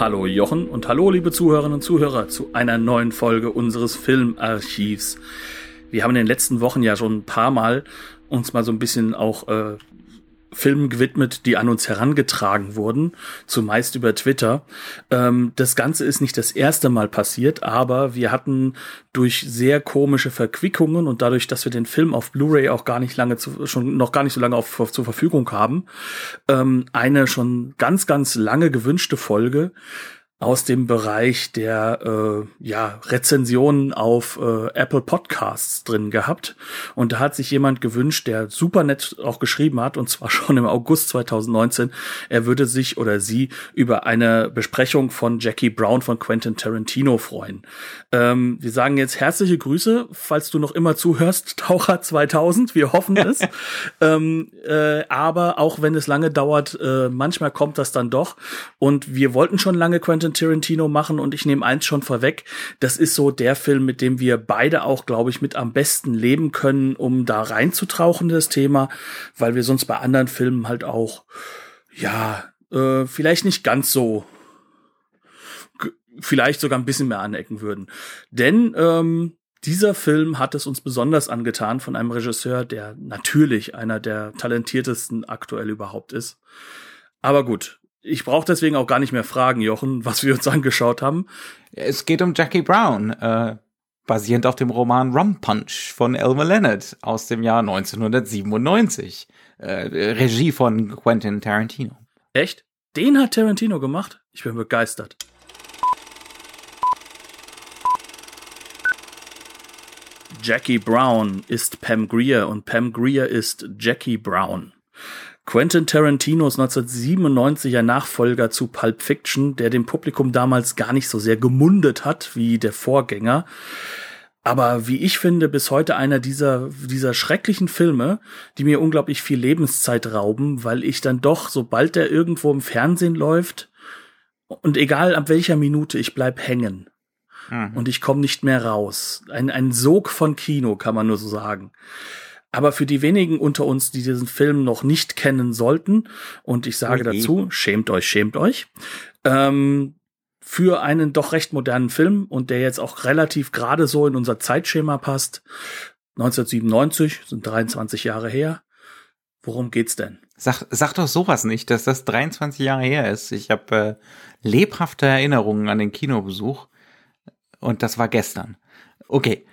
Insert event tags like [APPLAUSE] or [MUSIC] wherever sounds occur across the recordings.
Hallo Jochen und hallo liebe Zuhörerinnen und Zuhörer zu einer neuen Folge unseres Filmarchivs. Wir haben in den letzten Wochen ja schon ein paar Mal uns mal so ein bisschen auch äh, Filmen gewidmet, die an uns herangetragen wurden, zumeist über Twitter. Ähm, das Ganze ist nicht das erste Mal passiert, aber wir hatten durch sehr komische Verquickungen und dadurch, dass wir den Film auf Blu-ray auch gar nicht lange zu, schon noch gar nicht so lange auf, auf, zur Verfügung haben, ähm, eine schon ganz, ganz lange gewünschte Folge aus dem Bereich der äh, ja, Rezensionen auf äh, Apple Podcasts drin gehabt. Und da hat sich jemand gewünscht, der super nett auch geschrieben hat, und zwar [LAUGHS] schon im August 2019, er würde sich oder sie über eine Besprechung von Jackie Brown von Quentin Tarantino freuen. Ähm, wir sagen jetzt herzliche Grüße, falls du noch immer zuhörst, [LAUGHS] Taucher 2000, wir hoffen [LAUGHS] es. ähm, äh, aber auch wenn es lange dauert, äh, manchmal kommt das dann doch. Und wir wollten schon lange Quentin Quentin Tarantino machen und ich nehme eins schon vorweg, das ist so der Film, mit dem wir beide auch, glaube ich, mit am besten leben können, um da reinzutauchen, das Thema, weil wir sonst bei anderen Filmen halt auch, ja, äh, vielleicht nicht ganz so vielleicht sogar ein bisschen mehr anecken würden. Denn ähm, dieser Film hat es uns besonders angetan von einem Regisseur, der natürlich einer der talentiertesten aktuell überhaupt ist. Aber gut, ich brauche deswegen auch gar nicht mehr fragen, Jochen, was wir uns angeschaut haben. Es geht um Jackie Brown, äh, basierend auf dem Roman Rum Punch von Elmer Leonard aus dem Jahr 1997. Äh, Regie von Quentin Tarantino. Echt? Den hat Tarantino gemacht? Ich bin begeistert. Jackie Brown ist Pam Greer und Pam Greer ist Jackie Brown. Quentin Tarantinos 1997er Nachfolger zu Pulp Fiction, der dem Publikum damals gar nicht so sehr gemundet hat wie der Vorgänger. Aber wie ich finde, bis heute einer dieser, dieser schrecklichen Filme, die mir unglaublich viel Lebenszeit rauben, weil ich dann doch, sobald der irgendwo im Fernsehen läuft, und egal ab welcher Minute, ich bleib hängen. Mhm. Und ich komme nicht mehr raus. Ein, ein Sog von Kino, kann man nur so sagen. Aber für die wenigen unter uns, die diesen Film noch nicht kennen sollten, und ich sage okay. dazu, schämt euch, schämt euch, ähm, für einen doch recht modernen Film und der jetzt auch relativ gerade so in unser Zeitschema passt. 1997, sind 23 Jahre her. Worum geht's denn? Sag, sag doch sowas nicht, dass das 23 Jahre her ist. Ich habe äh, lebhafte Erinnerungen an den Kinobesuch und das war gestern. Okay,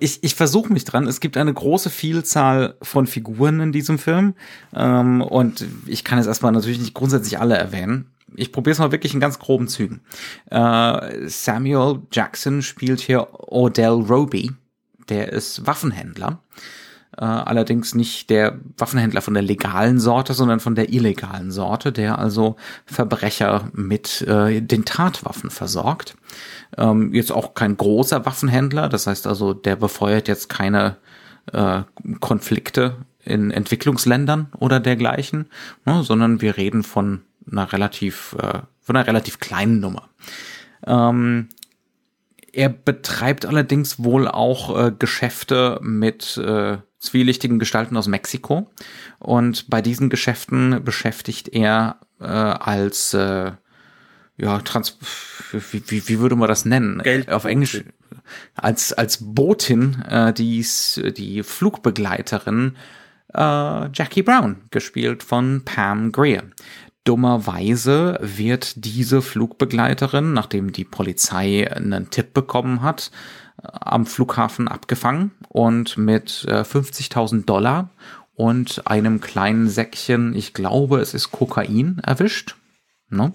ich, ich versuche mich dran. Es gibt eine große Vielzahl von Figuren in diesem Film. Ähm, und ich kann jetzt erstmal natürlich nicht grundsätzlich alle erwähnen. Ich probiere es mal wirklich in ganz groben Zügen. Äh, Samuel Jackson spielt hier Odell Roby. Der ist Waffenhändler. Äh, allerdings nicht der Waffenhändler von der legalen Sorte, sondern von der illegalen Sorte, der also Verbrecher mit äh, den Tatwaffen versorgt. Ähm, jetzt auch kein großer Waffenhändler, das heißt also, der befeuert jetzt keine äh, Konflikte in Entwicklungsländern oder dergleichen, ne, sondern wir reden von einer relativ, äh, von einer relativ kleinen Nummer. Ähm, er betreibt allerdings wohl auch äh, Geschäfte mit äh, zwielichtigen Gestalten aus Mexiko. Und bei diesen Geschäften beschäftigt er äh, als äh, ja, Trans wie, wie, wie würde man das nennen? Geld auf Englisch als als Botin äh, die die Flugbegleiterin äh, Jackie Brown gespielt von Pam Greer. Dummerweise wird diese Flugbegleiterin, nachdem die Polizei einen Tipp bekommen hat, am Flughafen abgefangen und mit äh, 50.000 Dollar und einem kleinen Säckchen, ich glaube, es ist Kokain erwischt. Ne?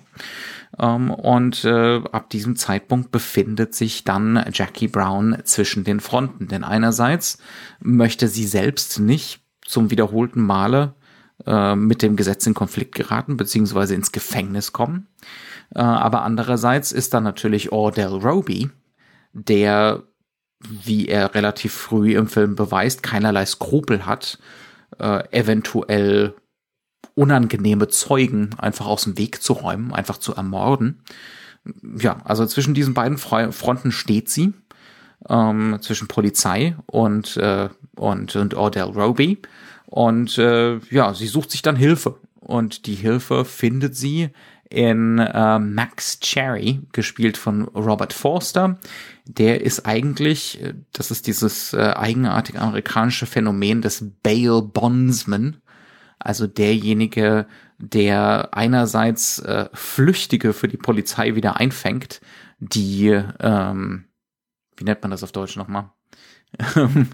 Ähm, und äh, ab diesem Zeitpunkt befindet sich dann Jackie Brown zwischen den Fronten. Denn einerseits möchte sie selbst nicht zum wiederholten Male äh, mit dem Gesetz in Konflikt geraten, beziehungsweise ins Gefängnis kommen. Äh, aber andererseits ist dann natürlich Ordell Roby, der wie er relativ früh im Film beweist, keinerlei Skrupel hat, äh, eventuell unangenehme Zeugen einfach aus dem Weg zu räumen, einfach zu ermorden. Ja, also zwischen diesen beiden Fronten steht sie, ähm, zwischen Polizei und, äh, und, und Ordell Roby. Und äh, ja, sie sucht sich dann Hilfe. Und die Hilfe findet sie in äh, Max Cherry, gespielt von Robert Forster. Der ist eigentlich, äh, das ist dieses äh, eigenartige amerikanische Phänomen des Bail Bondsman, also derjenige, der einerseits äh, Flüchtige für die Polizei wieder einfängt, die, ähm, wie nennt man das auf Deutsch nochmal? [LAUGHS]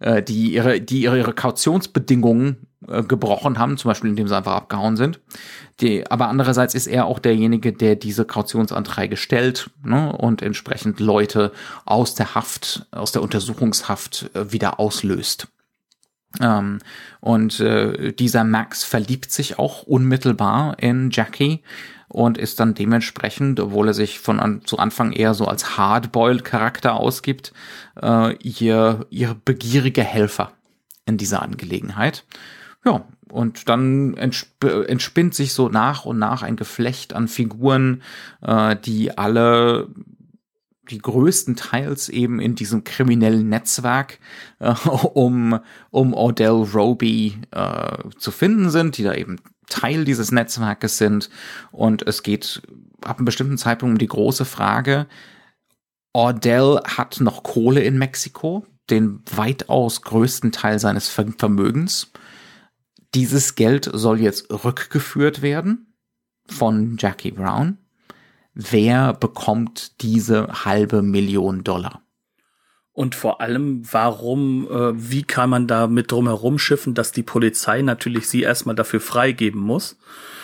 äh, die ihre, die ihre, ihre Kautionsbedingungen äh, gebrochen haben, zum Beispiel indem sie einfach abgehauen sind. Die, aber andererseits ist er auch derjenige, der diese Kautionsanträge stellt ne, und entsprechend Leute aus der Haft, aus der Untersuchungshaft äh, wieder auslöst. Ähm, und äh, dieser Max verliebt sich auch unmittelbar in Jackie und ist dann dementsprechend, obwohl er sich von an, zu Anfang eher so als Hardboiled Charakter ausgibt, äh, ihr, ihr begierige Helfer in dieser Angelegenheit. Ja, und dann entsp entspinnt sich so nach und nach ein Geflecht an Figuren, äh, die alle die größtenteils eben in diesem kriminellen Netzwerk äh, um, um Odell Roby äh, zu finden sind, die da eben Teil dieses Netzwerkes sind. Und es geht ab einem bestimmten Zeitpunkt um die große Frage, Ordell hat noch Kohle in Mexiko, den weitaus größten Teil seines Vermögens. Dieses Geld soll jetzt rückgeführt werden von Jackie Brown wer bekommt diese halbe Million Dollar? Und vor allem, warum, äh, wie kann man da mit drum herum schiffen, dass die Polizei natürlich sie erstmal dafür freigeben muss,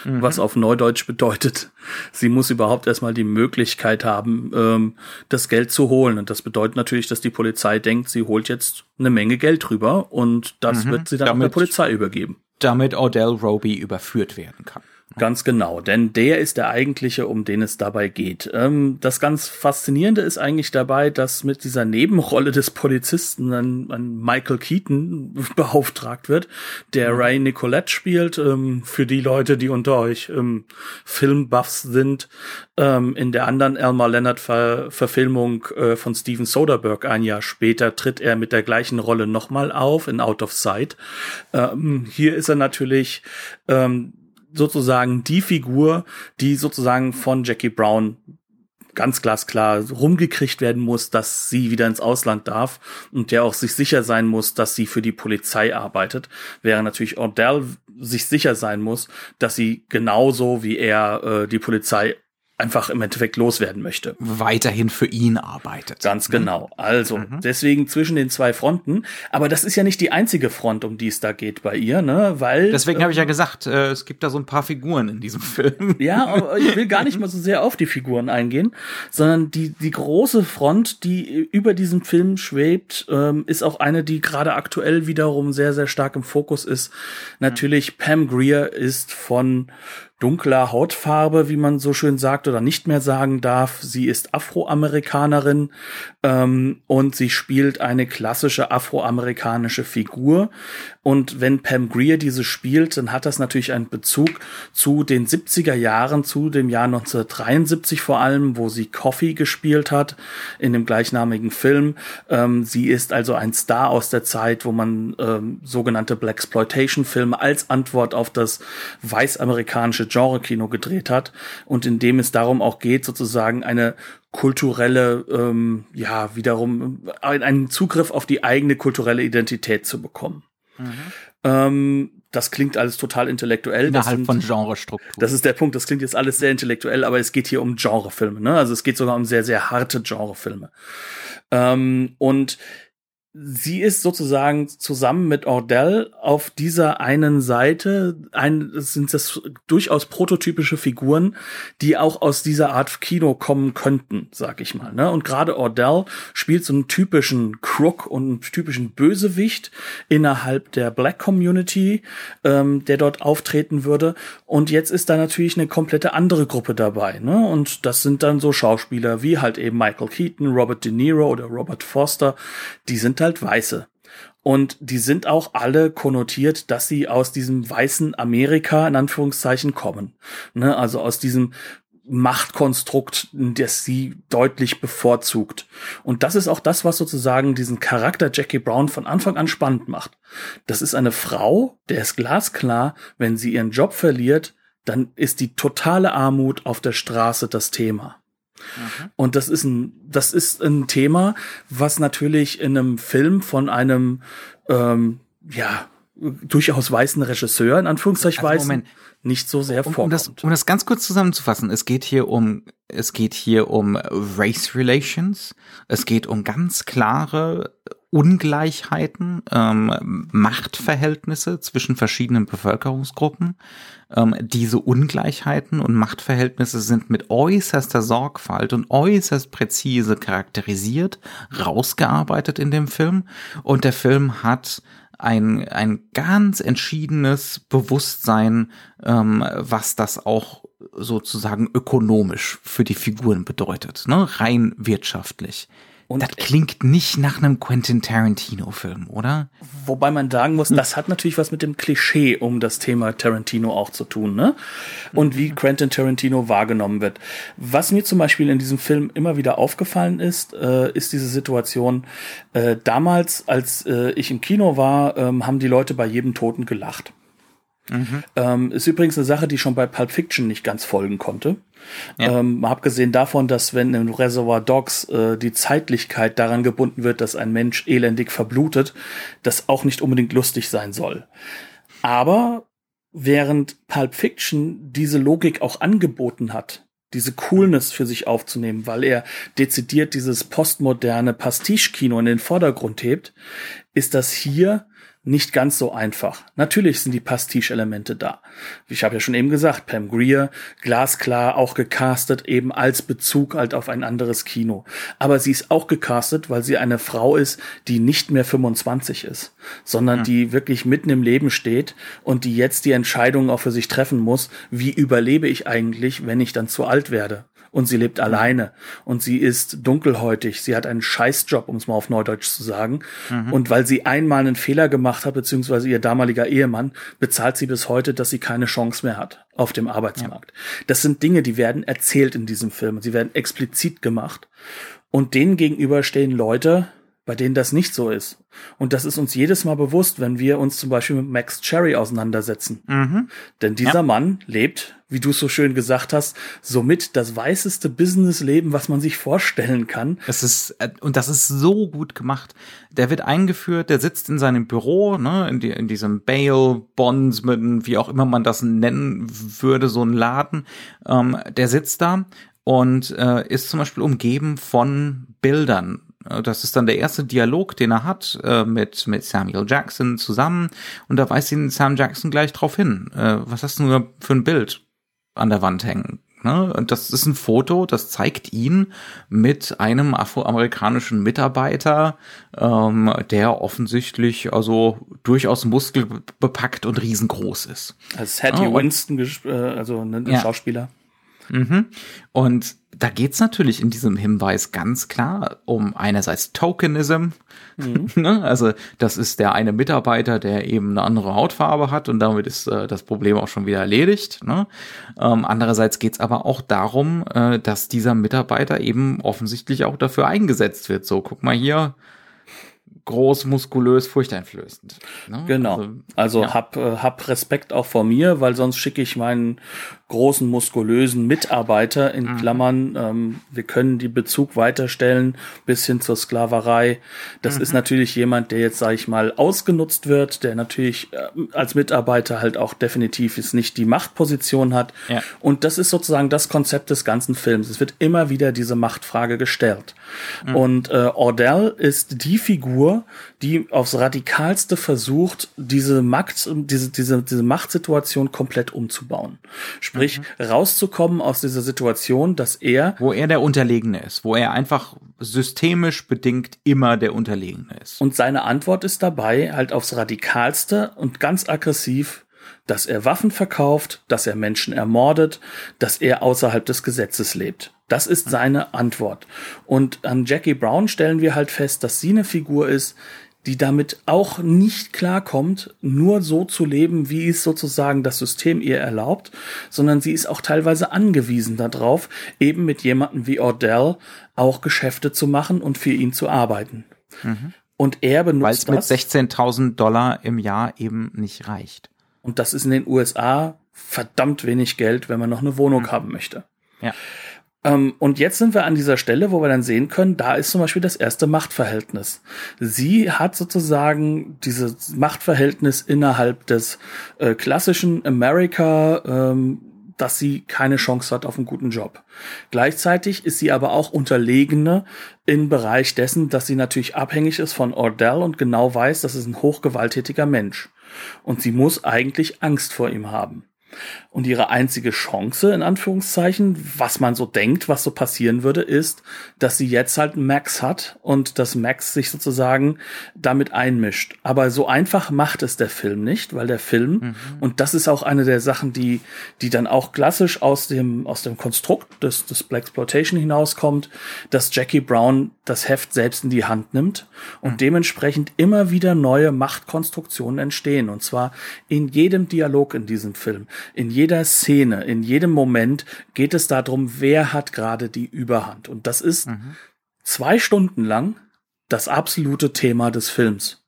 mhm. was auf Neudeutsch bedeutet, sie muss überhaupt erstmal die Möglichkeit haben, ähm, das Geld zu holen. Und das bedeutet natürlich, dass die Polizei denkt, sie holt jetzt eine Menge Geld rüber und das mhm. wird sie dann damit, der Polizei übergeben. Damit Odell Roby überführt werden kann. Ganz genau, denn der ist der eigentliche, um den es dabei geht. Ähm, das ganz Faszinierende ist eigentlich dabei, dass mit dieser Nebenrolle des Polizisten ein, ein Michael Keaton [LAUGHS] beauftragt wird, der mhm. Ray Nicolette spielt. Ähm, für die Leute, die unter euch ähm, Filmbuffs sind, ähm, in der anderen Elmer Leonard Ver Verfilmung äh, von Steven Soderbergh ein Jahr später tritt er mit der gleichen Rolle nochmal auf in Out of Sight. Ähm, hier ist er natürlich ähm, sozusagen die Figur, die sozusagen von Jackie Brown ganz glasklar rumgekriegt werden muss, dass sie wieder ins Ausland darf und der auch sich sicher sein muss, dass sie für die Polizei arbeitet, während natürlich Ordell sich sicher sein muss, dass sie genauso wie er äh, die Polizei einfach im Endeffekt loswerden möchte. Weiterhin für ihn arbeitet. Ganz genau. Also, mhm. deswegen zwischen den zwei Fronten. Aber das ist ja nicht die einzige Front, um die es da geht bei ihr, ne? Weil. Deswegen äh, habe ich ja gesagt, äh, es gibt da so ein paar Figuren in diesem [LAUGHS] Film. Ja, aber ich will gar nicht mal so sehr auf die Figuren eingehen, sondern die, die große Front, die über diesem Film schwebt, ähm, ist auch eine, die gerade aktuell wiederum sehr, sehr stark im Fokus ist. Natürlich, mhm. Pam Greer ist von dunkler Hautfarbe, wie man so schön sagt oder nicht mehr sagen darf. Sie ist Afroamerikanerin ähm, und sie spielt eine klassische afroamerikanische Figur. Und wenn Pam Greer diese spielt, dann hat das natürlich einen Bezug zu den 70er Jahren, zu dem Jahr 1973 vor allem, wo sie Coffee gespielt hat in dem gleichnamigen Film. Ähm, sie ist also ein Star aus der Zeit, wo man ähm, sogenannte Blaxploitation-Filme als Antwort auf das weißamerikanische Genre-Kino gedreht hat und in dem es darum auch geht, sozusagen eine kulturelle, ähm, ja, wiederum einen Zugriff auf die eigene kulturelle Identität zu bekommen. Mhm. Ähm, das klingt alles total intellektuell. Innerhalb sind, von Genrestruktur. Das ist der Punkt. Das klingt jetzt alles sehr intellektuell, aber es geht hier um Genrefilme. Ne? Also es geht sogar um sehr, sehr harte Genrefilme. Ähm, und sie ist sozusagen zusammen mit Ordell auf dieser einen Seite, ein, sind das durchaus prototypische Figuren, die auch aus dieser Art Kino kommen könnten, sag ich mal. Ne? Und gerade Ordell spielt so einen typischen Crook und einen typischen Bösewicht innerhalb der Black Community, ähm, der dort auftreten würde. Und jetzt ist da natürlich eine komplette andere Gruppe dabei. Ne? Und das sind dann so Schauspieler wie halt eben Michael Keaton, Robert De Niro oder Robert Foster. Die sind halt Weiße. Und die sind auch alle konnotiert, dass sie aus diesem weißen Amerika in Anführungszeichen kommen. Ne? Also aus diesem Machtkonstrukt, das sie deutlich bevorzugt. Und das ist auch das, was sozusagen diesen Charakter Jackie Brown von Anfang an spannend macht. Das ist eine Frau, der ist glasklar, wenn sie ihren Job verliert, dann ist die totale Armut auf der Straße das Thema. Mhm. Und das ist ein, das ist ein Thema, was natürlich in einem Film von einem, ähm, ja, durchaus weißen Regisseur, in Anführungszeichen also weißen, nicht so sehr um, vorkommt. Um das, um das ganz kurz zusammenzufassen, es geht hier um, es geht hier um Race Relations, es geht um ganz klare Ungleichheiten, ähm, Machtverhältnisse zwischen verschiedenen Bevölkerungsgruppen. Ähm, diese Ungleichheiten und Machtverhältnisse sind mit äußerster Sorgfalt und äußerst präzise charakterisiert, rausgearbeitet in dem Film. Und der Film hat ein, ein ganz entschiedenes Bewusstsein, ähm, was das auch sozusagen ökonomisch für die Figuren bedeutet, ne? rein wirtschaftlich. Und das klingt nicht nach einem Quentin Tarantino-Film, oder? Wobei man sagen muss, das hat natürlich was mit dem Klischee um das Thema Tarantino auch zu tun, ne? Und wie Quentin Tarantino wahrgenommen wird. Was mir zum Beispiel in diesem Film immer wieder aufgefallen ist, äh, ist diese Situation. Äh, damals, als äh, ich im Kino war, ähm, haben die Leute bei jedem Toten gelacht. Mhm. Ähm, ist übrigens eine Sache, die schon bei Pulp Fiction nicht ganz folgen konnte. Ja. Ähm, abgesehen davon, dass wenn in Reservoir Dogs äh, die Zeitlichkeit daran gebunden wird, dass ein Mensch elendig verblutet, das auch nicht unbedingt lustig sein soll. Aber während Pulp Fiction diese Logik auch angeboten hat, diese Coolness für sich aufzunehmen, weil er dezidiert dieses postmoderne Pastiche-Kino in den Vordergrund hebt, ist das hier nicht ganz so einfach. Natürlich sind die Pastiche-Elemente da. Ich habe ja schon eben gesagt, Pam Greer, glasklar auch gecastet, eben als Bezug halt auf ein anderes Kino. Aber sie ist auch gecastet, weil sie eine Frau ist, die nicht mehr 25 ist, sondern ja. die wirklich mitten im Leben steht und die jetzt die Entscheidung auch für sich treffen muss, wie überlebe ich eigentlich, wenn ich dann zu alt werde und sie lebt alleine und sie ist dunkelhäutig. Sie hat einen Scheißjob, um es mal auf Neudeutsch zu sagen. Mhm. Und weil sie einmal einen Fehler gemacht hat, beziehungsweise ihr damaliger Ehemann, bezahlt sie bis heute, dass sie keine Chance mehr hat auf dem Arbeitsmarkt. Ja. Das sind Dinge, die werden erzählt in diesem Film. Sie werden explizit gemacht. Und denen gegenüber stehen Leute, bei denen das nicht so ist. Und das ist uns jedes Mal bewusst, wenn wir uns zum Beispiel mit Max Cherry auseinandersetzen. Mhm. Denn dieser ja. Mann lebt, wie du es so schön gesagt hast, somit das weißeste Businessleben, was man sich vorstellen kann. Das ist, äh, und das ist so gut gemacht. Der wird eingeführt, der sitzt in seinem Büro, ne, in, die, in diesem Bail, Bondsman, wie auch immer man das nennen würde, so ein Laden. Ähm, der sitzt da und äh, ist zum Beispiel umgeben von Bildern äh, das ist dann der erste Dialog, den er hat äh, mit, mit Samuel Jackson zusammen. Und da weist ihn Sam Jackson gleich drauf hin. Äh, was hast du nur für ein Bild an der Wand hängen? Ne? Und das ist ein Foto, das zeigt ihn mit einem afroamerikanischen Mitarbeiter, ähm, der offensichtlich also durchaus muskelbepackt und riesengroß ist. Als Hattie oh, Winston, äh, also ein ja. Schauspieler. Mhm. Und da geht's natürlich in diesem Hinweis ganz klar um einerseits Tokenism, mhm. [LAUGHS] ne? also das ist der eine Mitarbeiter, der eben eine andere Hautfarbe hat und damit ist äh, das Problem auch schon wieder erledigt. Ne? Ähm, andererseits geht's aber auch darum, äh, dass dieser Mitarbeiter eben offensichtlich auch dafür eingesetzt wird. So, guck mal hier, groß, muskulös, furchteinflößend. Ne? Genau. Also, also ja. hab, äh, hab Respekt auch vor mir, weil sonst schicke ich meinen großen, muskulösen Mitarbeiter in mhm. Klammern. Ähm, wir können die Bezug weiterstellen bis hin zur Sklaverei. Das mhm. ist natürlich jemand, der jetzt, sage ich mal, ausgenutzt wird, der natürlich äh, als Mitarbeiter halt auch definitiv ist nicht die Machtposition hat. Ja. Und das ist sozusagen das Konzept des ganzen Films. Es wird immer wieder diese Machtfrage gestellt. Mhm. Und äh, Ordell ist die Figur, Figur, die aufs radikalste versucht, diese Macht, diese, diese, diese Machtsituation komplett umzubauen. Sprich, mhm. rauszukommen aus dieser Situation, dass er. Wo er der Unterlegene ist, wo er einfach systemisch bedingt immer der Unterlegene ist. Und seine Antwort ist dabei halt aufs radikalste und ganz aggressiv dass er Waffen verkauft, dass er Menschen ermordet, dass er außerhalb des Gesetzes lebt. Das ist seine Antwort. Und an Jackie Brown stellen wir halt fest, dass sie eine Figur ist, die damit auch nicht klarkommt, nur so zu leben, wie es sozusagen das System ihr erlaubt, sondern sie ist auch teilweise angewiesen darauf, eben mit jemandem wie Ordell auch Geschäfte zu machen und für ihn zu arbeiten. Mhm. Und er benutzt Weil es mit 16.000 Dollar im Jahr eben nicht reicht. Und das ist in den USA verdammt wenig Geld, wenn man noch eine Wohnung mhm. haben möchte. Ja. Ähm, und jetzt sind wir an dieser Stelle, wo wir dann sehen können, da ist zum Beispiel das erste Machtverhältnis. Sie hat sozusagen dieses Machtverhältnis innerhalb des äh, klassischen America, ähm, dass sie keine Chance hat auf einen guten Job. Gleichzeitig ist sie aber auch Unterlegene im Bereich dessen, dass sie natürlich abhängig ist von Ordell und genau weiß, das ist ein hochgewalttätiger Mensch und sie muss eigentlich Angst vor ihm haben. Und ihre einzige Chance, in Anführungszeichen, was man so denkt, was so passieren würde, ist, dass sie jetzt halt Max hat und dass Max sich sozusagen damit einmischt. Aber so einfach macht es der Film nicht, weil der Film, mhm. und das ist auch eine der Sachen, die, die dann auch klassisch aus dem, aus dem Konstrukt des, des Black Exploitation hinauskommt, dass Jackie Brown das Heft selbst in die Hand nimmt und mhm. dementsprechend immer wieder neue Machtkonstruktionen entstehen. Und zwar in jedem Dialog in diesem Film, in jeder Szene, in jedem Moment geht es darum, wer hat gerade die Überhand. Und das ist mhm. zwei Stunden lang das absolute Thema des Films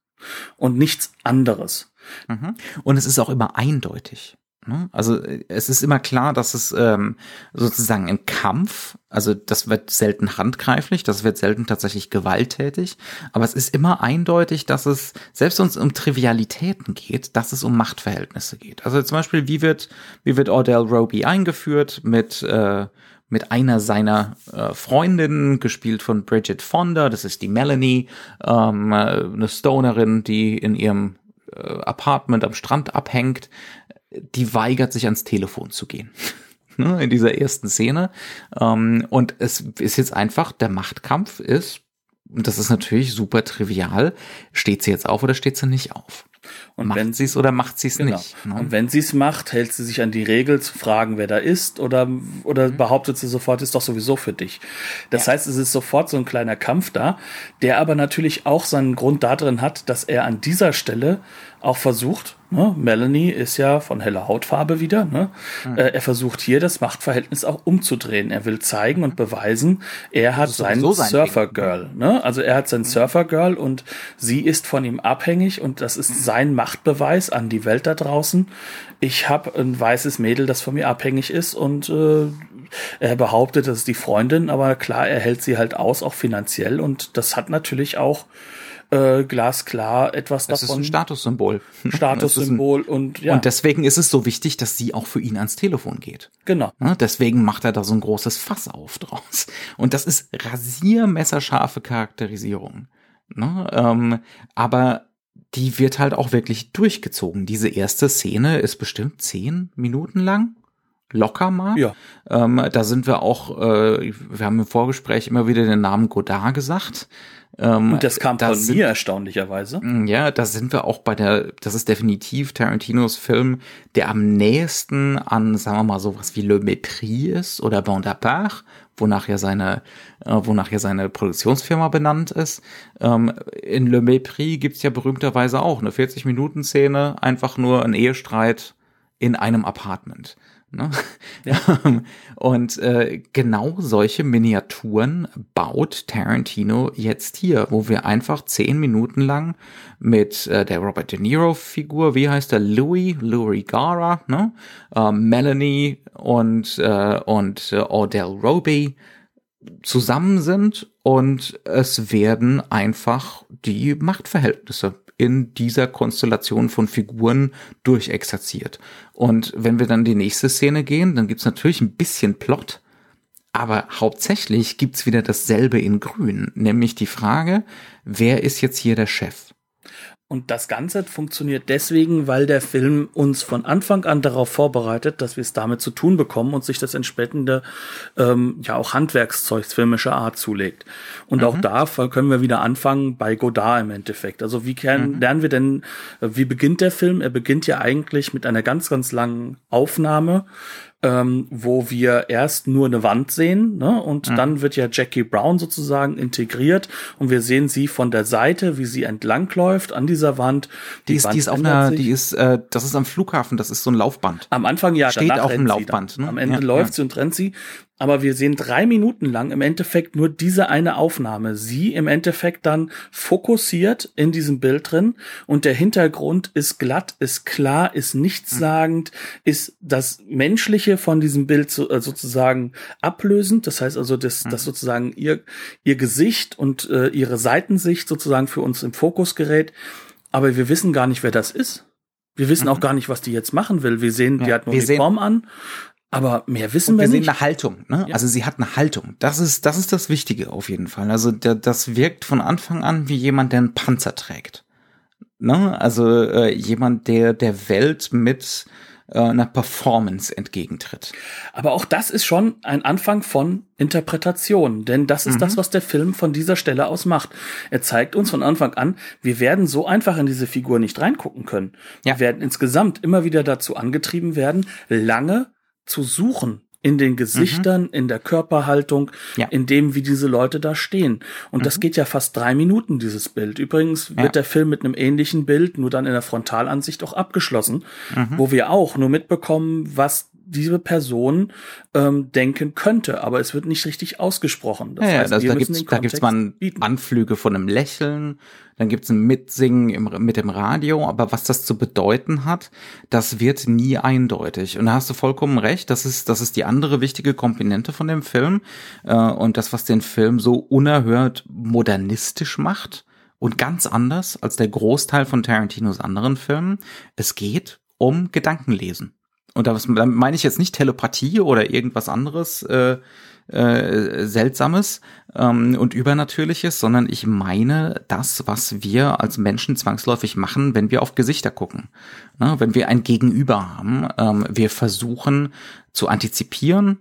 und nichts anderes. Mhm. Und es ist auch immer eindeutig. Ne? Also es ist immer klar, dass es ähm, sozusagen im Kampf, also das wird selten handgreiflich, das wird selten tatsächlich gewalttätig, aber es ist immer eindeutig, dass es, selbst wenn es um Trivialitäten geht, dass es um Machtverhältnisse geht. Also zum Beispiel, wie wird, wie wird Ordell Roby eingeführt mit äh, mit einer seiner äh, Freundinnen, gespielt von Bridget Fonda, das ist die Melanie, ähm, äh, eine Stonerin, die in ihrem äh, Apartment am Strand abhängt, die weigert sich ans Telefon zu gehen. [LAUGHS] Ne, in dieser ersten Szene. Ähm, und es ist jetzt einfach, der Machtkampf ist, und das ist natürlich super trivial, steht sie jetzt auf oder steht sie nicht auf? Und macht wenn sie es oder macht sie es genau. nicht? Ne? Und wenn sie es macht, hält sie sich an die Regel zu fragen, wer da ist, oder, oder mhm. behauptet sie sofort, ist doch sowieso für dich. Das ja. heißt, es ist sofort so ein kleiner Kampf da, der aber natürlich auch seinen Grund darin hat, dass er an dieser Stelle auch versucht, ne, Melanie ist ja von heller Hautfarbe wieder, ne, mhm. äh, er versucht hier das Machtverhältnis auch umzudrehen. Er will zeigen und beweisen, er hat sein, sein Surfer-Girl, ne, also er hat sein mhm. Surfer-Girl und sie ist von ihm abhängig und das ist sein Machtbeweis an die Welt da draußen. Ich habe ein weißes Mädel, das von mir abhängig ist und äh, er behauptet, das ist die Freundin, aber klar, er hält sie halt aus, auch finanziell und das hat natürlich auch äh, glasklar etwas das davon. Das [LAUGHS] ist ein Statussymbol. Statussymbol und ja. Und deswegen ist es so wichtig, dass sie auch für ihn ans Telefon geht. Genau. Ja, deswegen macht er da so ein großes Fass auf draus. Und das ist rasiermesserscharfe Charakterisierung. Ne? Ähm, aber die wird halt auch wirklich durchgezogen. Diese erste Szene ist bestimmt zehn Minuten lang locker mal. Ja. Ähm, da sind wir auch, äh, wir haben im Vorgespräch immer wieder den Namen Godard gesagt. Ähm, Und das kam von sind, mir erstaunlicherweise. Mm, ja, da sind wir auch bei der, das ist definitiv Tarantinos Film, der am nächsten an, sagen wir mal, sowas wie Le Mépris ist oder Bonaparte, wonach ja seine, äh, wonach ja seine Produktionsfirma benannt ist. Ähm, in Le Mépris gibt's ja berühmterweise auch eine 40-Minuten-Szene, einfach nur ein Ehestreit in einem Apartment. Ne? Ja. [LAUGHS] Und äh, genau solche Miniaturen baut Tarantino jetzt hier, wo wir einfach zehn Minuten lang mit äh, der Robert De Niro-Figur, wie heißt der, Louis, Louis Gara, ne? äh, Melanie und, äh, und äh, Odell Roby zusammen sind und es werden einfach die Machtverhältnisse in dieser Konstellation von Figuren durchexerziert. Und wenn wir dann die nächste Szene gehen, dann gibt's natürlich ein bisschen Plot, Aber hauptsächlich gibt's wieder dasselbe in Grün, nämlich die Frage, wer ist jetzt hier der Chef? Und das Ganze funktioniert deswegen, weil der Film uns von Anfang an darauf vorbereitet, dass wir es damit zu tun bekommen und sich das entsprechende, ähm, ja auch Handwerkszeug filmischer Art zulegt. Und mhm. auch da können wir wieder anfangen bei Godard im Endeffekt. Also wie können, mhm. lernen wir denn, äh, wie beginnt der Film? Er beginnt ja eigentlich mit einer ganz, ganz langen Aufnahme ähm, wo wir erst nur eine Wand sehen, ne? Und mhm. dann wird ja Jackie Brown sozusagen integriert und wir sehen sie von der Seite, wie sie entlangläuft an dieser Wand. Die, die ist, Wand die ist auf einer, die ist, äh, das ist am Flughafen, das ist so ein Laufband. Am Anfang ja, steht auf dem Laufband. Ne? Am Ende ja, läuft ja. sie und rennt sie aber wir sehen drei Minuten lang im Endeffekt nur diese eine Aufnahme. Sie im Endeffekt dann fokussiert in diesem Bild drin und der Hintergrund ist glatt, ist klar, ist nichtssagend, ist das Menschliche von diesem Bild so, äh, sozusagen ablösend. Das heißt also, dass, dass sozusagen ihr, ihr Gesicht und äh, ihre Seitensicht sozusagen für uns im Fokus gerät. Aber wir wissen gar nicht, wer das ist. Wir wissen mhm. auch gar nicht, was die jetzt machen will. Wir sehen, die ja, hat eine Uniform an aber mehr wissen wir, wir nicht. Wir sehen eine Haltung. Ne? Ja. Also sie hat eine Haltung. Das ist, das ist das Wichtige auf jeden Fall. Also der, das wirkt von Anfang an wie jemand, der einen Panzer trägt. Ne? Also äh, jemand, der der Welt mit äh, einer Performance entgegentritt. Aber auch das ist schon ein Anfang von Interpretation, denn das ist mhm. das, was der Film von dieser Stelle aus macht. Er zeigt uns von Anfang an, wir werden so einfach in diese Figur nicht reingucken können. Ja. Wir werden insgesamt immer wieder dazu angetrieben werden, lange zu suchen in den Gesichtern, mhm. in der Körperhaltung, ja. in dem, wie diese Leute da stehen. Und mhm. das geht ja fast drei Minuten, dieses Bild. Übrigens wird ja. der Film mit einem ähnlichen Bild, nur dann in der Frontalansicht auch abgeschlossen, mhm. wo wir auch nur mitbekommen, was diese Person ähm, denken könnte, aber es wird nicht richtig ausgesprochen. Das ja, heißt, also da gibt's da gibt's mal Anflüge von einem Lächeln, dann gibt's ein Mitsingen im, mit dem Radio, aber was das zu bedeuten hat, das wird nie eindeutig. Und da hast du vollkommen recht, das ist das ist die andere wichtige Komponente von dem Film äh, und das, was den Film so unerhört modernistisch macht und ganz anders als der Großteil von Tarantinos anderen Filmen. Es geht um Gedankenlesen. Und da meine ich jetzt nicht Telepathie oder irgendwas anderes äh, äh, Seltsames ähm, und Übernatürliches, sondern ich meine das, was wir als Menschen zwangsläufig machen, wenn wir auf Gesichter gucken. Ne? Wenn wir ein Gegenüber haben, ähm, wir versuchen zu antizipieren,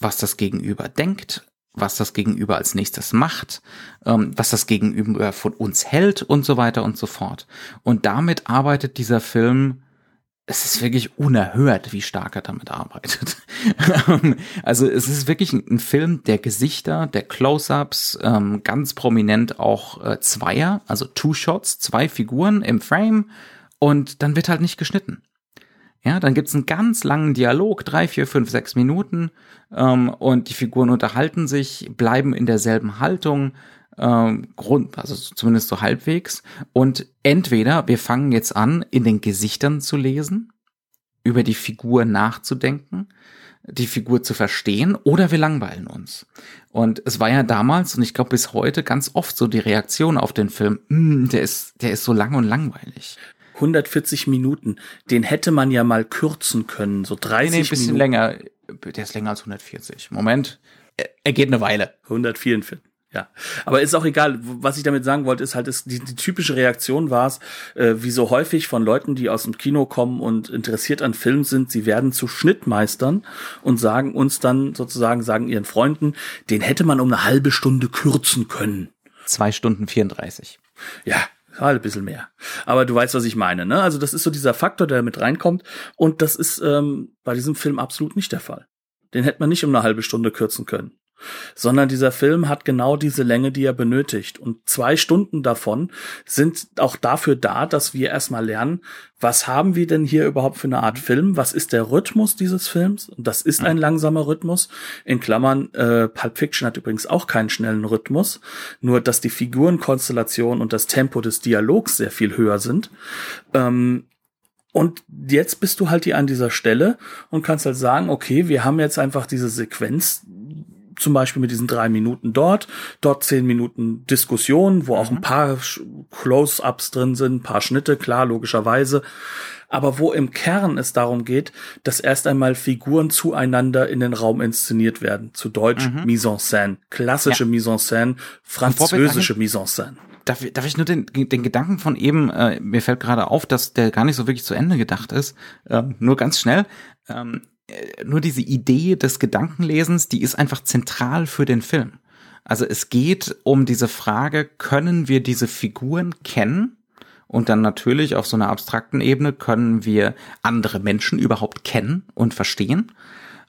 was das Gegenüber denkt, was das Gegenüber als nächstes macht, ähm, was das Gegenüber von uns hält und so weiter und so fort. Und damit arbeitet dieser Film es ist wirklich unerhört, wie stark er damit arbeitet. [LAUGHS] also es ist wirklich ein, Film der Gesichter, der Close-ups, ähm, ganz prominent auch äh, Zweier, also Two-Shots, zwei Figuren im Frame und dann wird halt nicht geschnitten. Ja, dann gibt's einen ganz langen Dialog, drei, vier, fünf, sechs Minuten ähm, und die Figuren unterhalten sich, bleiben in derselben Haltung ähm, Grund, also zumindest so halbwegs. Und entweder wir fangen jetzt an, in den Gesichtern zu lesen, über die Figur nachzudenken, die Figur zu verstehen, oder wir langweilen uns. Und es war ja damals und ich glaube bis heute ganz oft so die Reaktion auf den Film, mm, der ist, der ist so lang und langweilig. 140 Minuten, den hätte man ja mal kürzen können, so 30 nee, nee, ein bisschen Minuten. länger. Der ist länger als 140. Moment, er geht eine Weile. 144. Ja, aber ist auch egal. Was ich damit sagen wollte, ist halt, ist die, die typische Reaktion war es, äh, wie so häufig von Leuten, die aus dem Kino kommen und interessiert an Film sind, sie werden zu Schnittmeistern und sagen uns dann sozusagen, sagen ihren Freunden, den hätte man um eine halbe Stunde kürzen können. Zwei Stunden 34. Ja, halt ein bisschen mehr. Aber du weißt, was ich meine, ne? Also das ist so dieser Faktor, der mit reinkommt und das ist ähm, bei diesem Film absolut nicht der Fall. Den hätte man nicht um eine halbe Stunde kürzen können sondern dieser Film hat genau diese Länge, die er benötigt. Und zwei Stunden davon sind auch dafür da, dass wir erstmal lernen, was haben wir denn hier überhaupt für eine Art Film? Was ist der Rhythmus dieses Films? Und das ist ein langsamer Rhythmus. In Klammern, äh, Pulp Fiction hat übrigens auch keinen schnellen Rhythmus, nur dass die Figurenkonstellation und das Tempo des Dialogs sehr viel höher sind. Ähm, und jetzt bist du halt hier an dieser Stelle und kannst halt sagen, okay, wir haben jetzt einfach diese Sequenz, zum Beispiel mit diesen drei Minuten dort, dort zehn Minuten Diskussion, wo auch ein paar Close-ups drin sind, ein paar Schnitte, klar, logischerweise aber wo im Kern es darum geht, dass erst einmal Figuren zueinander in den Raum inszeniert werden. Zu Deutsch mhm. Mise en scène, klassische ja. Mise en scène, französische Mise en scène. Darf, darf ich nur den, den Gedanken von eben, äh, mir fällt gerade auf, dass der gar nicht so wirklich zu Ende gedacht ist, ähm, nur ganz schnell. Ähm, äh, nur diese Idee des Gedankenlesens, die ist einfach zentral für den Film. Also es geht um diese Frage, können wir diese Figuren kennen? Und dann natürlich auf so einer abstrakten Ebene können wir andere Menschen überhaupt kennen und verstehen.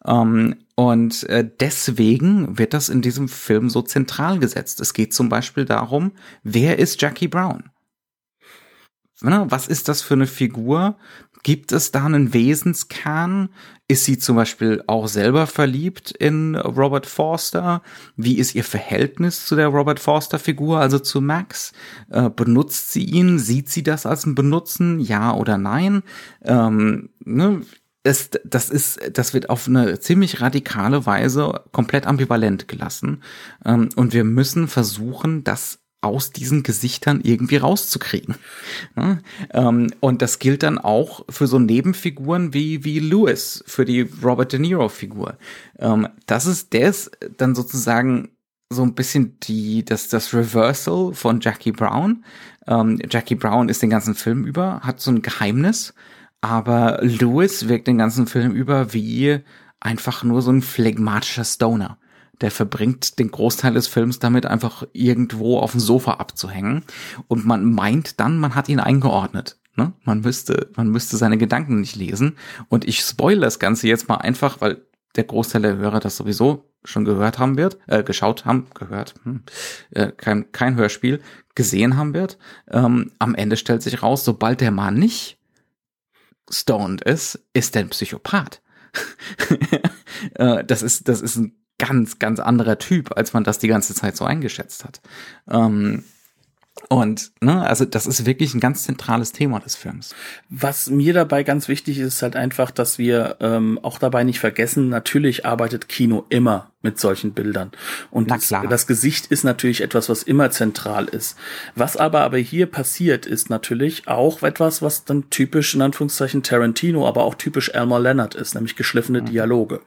Ähm, und äh, deswegen wird das in diesem Film so zentral gesetzt. Es geht zum Beispiel darum, wer ist Jackie Brown? Was ist das für eine Figur? Gibt es da einen Wesenskern? Ist sie zum Beispiel auch selber verliebt in Robert Forster? Wie ist ihr Verhältnis zu der Robert Forster-Figur, also zu Max? Äh, benutzt sie ihn? Sieht sie das als ein Benutzen? Ja oder nein? Ähm, ne? Es, das ist, das wird auf eine ziemlich radikale Weise komplett ambivalent gelassen. Ähm, und wir müssen versuchen, das aus diesen Gesichtern irgendwie rauszukriegen. Ja, ähm, und das gilt dann auch für so Nebenfiguren wie, wie Lewis, für die Robert De Niro-Figur. Ähm, das ist, der ist dann sozusagen so ein bisschen die, das, das Reversal von Jackie Brown. Ähm, Jackie Brown ist den ganzen Film über, hat so ein Geheimnis, aber Lewis wirkt den ganzen Film über wie einfach nur so ein phlegmatischer Stoner der verbringt den Großteil des Films damit einfach irgendwo auf dem Sofa abzuhängen und man meint dann, man hat ihn eingeordnet. Ne? Man müsste, man müsste seine Gedanken nicht lesen und ich spoil das Ganze jetzt mal einfach, weil der Großteil der Hörer das sowieso schon gehört haben wird, äh, geschaut haben, gehört, hm, äh, kein, kein Hörspiel, gesehen haben wird. Ähm, am Ende stellt sich raus, sobald der Mann nicht stoned ist, ist er ein Psychopath. [LAUGHS] äh, das ist, das ist ein ganz, ganz anderer Typ, als man das die ganze Zeit so eingeschätzt hat. Ähm, und, ne, also das ist wirklich ein ganz zentrales Thema des Films. Was mir dabei ganz wichtig ist, ist halt einfach, dass wir ähm, auch dabei nicht vergessen, natürlich arbeitet Kino immer mit solchen Bildern. Und das, das, Gesicht ist natürlich etwas, was immer zentral ist. Was aber aber hier passiert, ist natürlich auch etwas, was dann typisch in Anführungszeichen Tarantino, aber auch typisch Elmer Leonard ist, nämlich geschliffene mhm. Dialoge.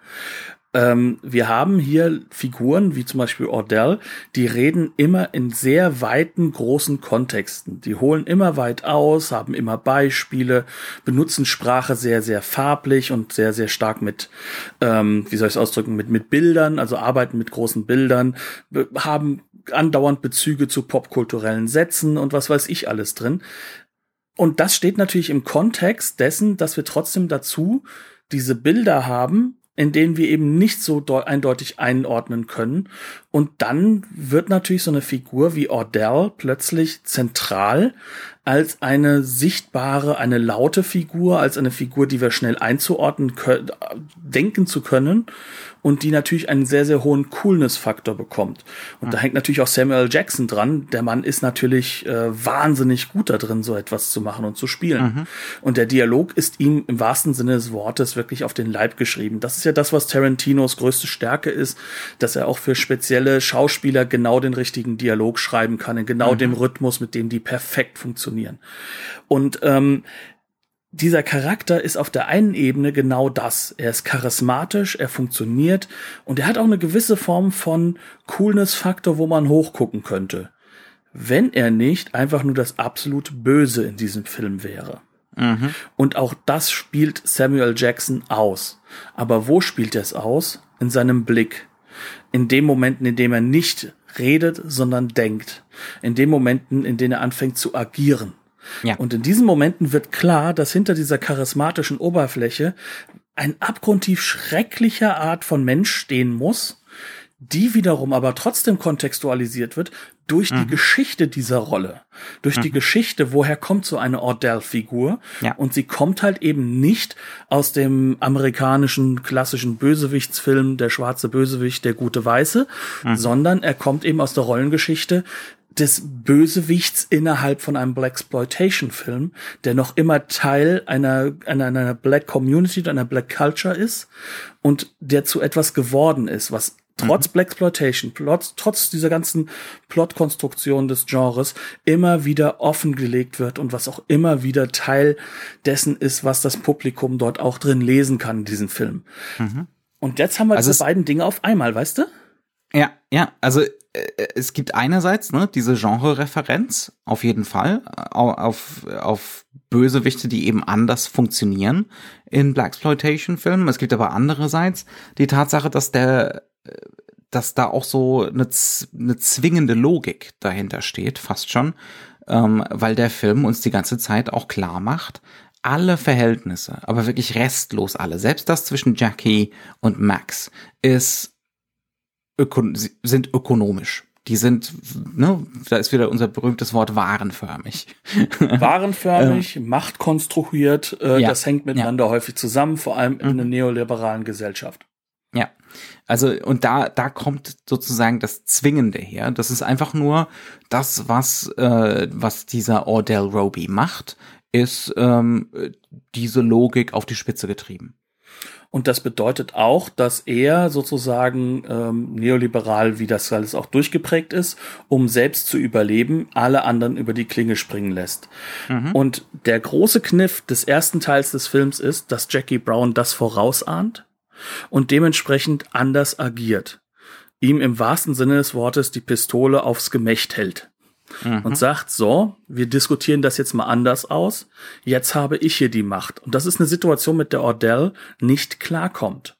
Ähm, wir haben hier Figuren wie zum Beispiel Ordell, die reden immer in sehr weiten, großen Kontexten. Die holen immer weit aus, haben immer Beispiele, benutzen Sprache sehr, sehr farblich und sehr, sehr stark mit, ähm, wie soll ich es ausdrücken, mit, mit Bildern, also arbeiten mit großen Bildern, haben andauernd Bezüge zu popkulturellen Sätzen und was weiß ich alles drin. Und das steht natürlich im Kontext dessen, dass wir trotzdem dazu diese Bilder haben, in denen wir eben nicht so eindeutig einordnen können. Und dann wird natürlich so eine Figur wie Ordell plötzlich zentral als eine sichtbare, eine laute Figur, als eine Figur, die wir schnell einzuordnen können, denken zu können und die natürlich einen sehr, sehr hohen Coolness-Faktor bekommt. Und mhm. da hängt natürlich auch Samuel Jackson dran. Der Mann ist natürlich äh, wahnsinnig gut da drin, so etwas zu machen und zu spielen. Mhm. Und der Dialog ist ihm im wahrsten Sinne des Wortes wirklich auf den Leib geschrieben. Das ist ja das, was Tarantinos größte Stärke ist, dass er auch für spezielle Schauspieler genau den richtigen Dialog schreiben kann, in genau mhm. dem Rhythmus, mit dem die perfekt funktionieren. Und ähm, dieser Charakter ist auf der einen Ebene genau das. Er ist charismatisch, er funktioniert und er hat auch eine gewisse Form von Coolness-Faktor, wo man hochgucken könnte. Wenn er nicht einfach nur das absolut Böse in diesem Film wäre. Mhm. Und auch das spielt Samuel Jackson aus. Aber wo spielt er es aus? In seinem Blick. In den Momenten, in dem er nicht redet, sondern denkt. In den Momenten, in denen er anfängt zu agieren. Ja. Und in diesen Momenten wird klar, dass hinter dieser charismatischen Oberfläche ein abgrundtief schrecklicher Art von Mensch stehen muss, die wiederum aber trotzdem kontextualisiert wird durch mhm. die Geschichte dieser Rolle, durch mhm. die Geschichte, woher kommt so eine Ordell-Figur ja. und sie kommt halt eben nicht aus dem amerikanischen klassischen Bösewichtsfilm Der schwarze Bösewicht, der gute Weiße, mhm. sondern er kommt eben aus der Rollengeschichte des Bösewichts innerhalb von einem Blaxploitation-Film, der noch immer Teil einer, einer, einer Black Community, einer Black Culture ist und der zu etwas geworden ist, was trotz mhm. Blaxploitation, trotz, trotz dieser ganzen Plotkonstruktion des Genres immer wieder offengelegt wird und was auch immer wieder Teil dessen ist, was das Publikum dort auch drin lesen kann in diesem Film. Mhm. Und jetzt haben wir also diese beiden Dinge auf einmal, weißt du? Ja, ja, also es gibt einerseits ne, diese Genre-Referenz, auf jeden Fall, auf, auf Bösewichte, die eben anders funktionieren in Blaxploitation-Filmen. Es gibt aber andererseits die Tatsache, dass der dass da auch so eine, eine zwingende Logik dahinter steht, fast schon, ähm, weil der Film uns die ganze Zeit auch klar macht, alle Verhältnisse, aber wirklich restlos alle, selbst das zwischen Jackie und Max, ist öko sind ökonomisch. Die sind, ne, da ist wieder unser berühmtes Wort warenförmig. [LAUGHS] Warenförmig, ähm, machtkonstruiert, äh, ja, das hängt miteinander ja. häufig zusammen, vor allem in mhm. einer neoliberalen Gesellschaft. Ja, also und da da kommt sozusagen das Zwingende her. Das ist einfach nur das, was äh, was dieser Ordell Roby macht, ist ähm, diese Logik auf die Spitze getrieben. Und das bedeutet auch, dass er sozusagen ähm, neoliberal, wie das alles auch durchgeprägt ist, um selbst zu überleben, alle anderen über die Klinge springen lässt. Mhm. Und der große Kniff des ersten Teils des Films ist, dass Jackie Brown das vorausahnt und dementsprechend anders agiert. Ihm im wahrsten Sinne des Wortes die Pistole aufs Gemächt hält. Mhm. Und sagt, so, wir diskutieren das jetzt mal anders aus. Jetzt habe ich hier die Macht. Und das ist eine Situation, mit der Ordell nicht klarkommt.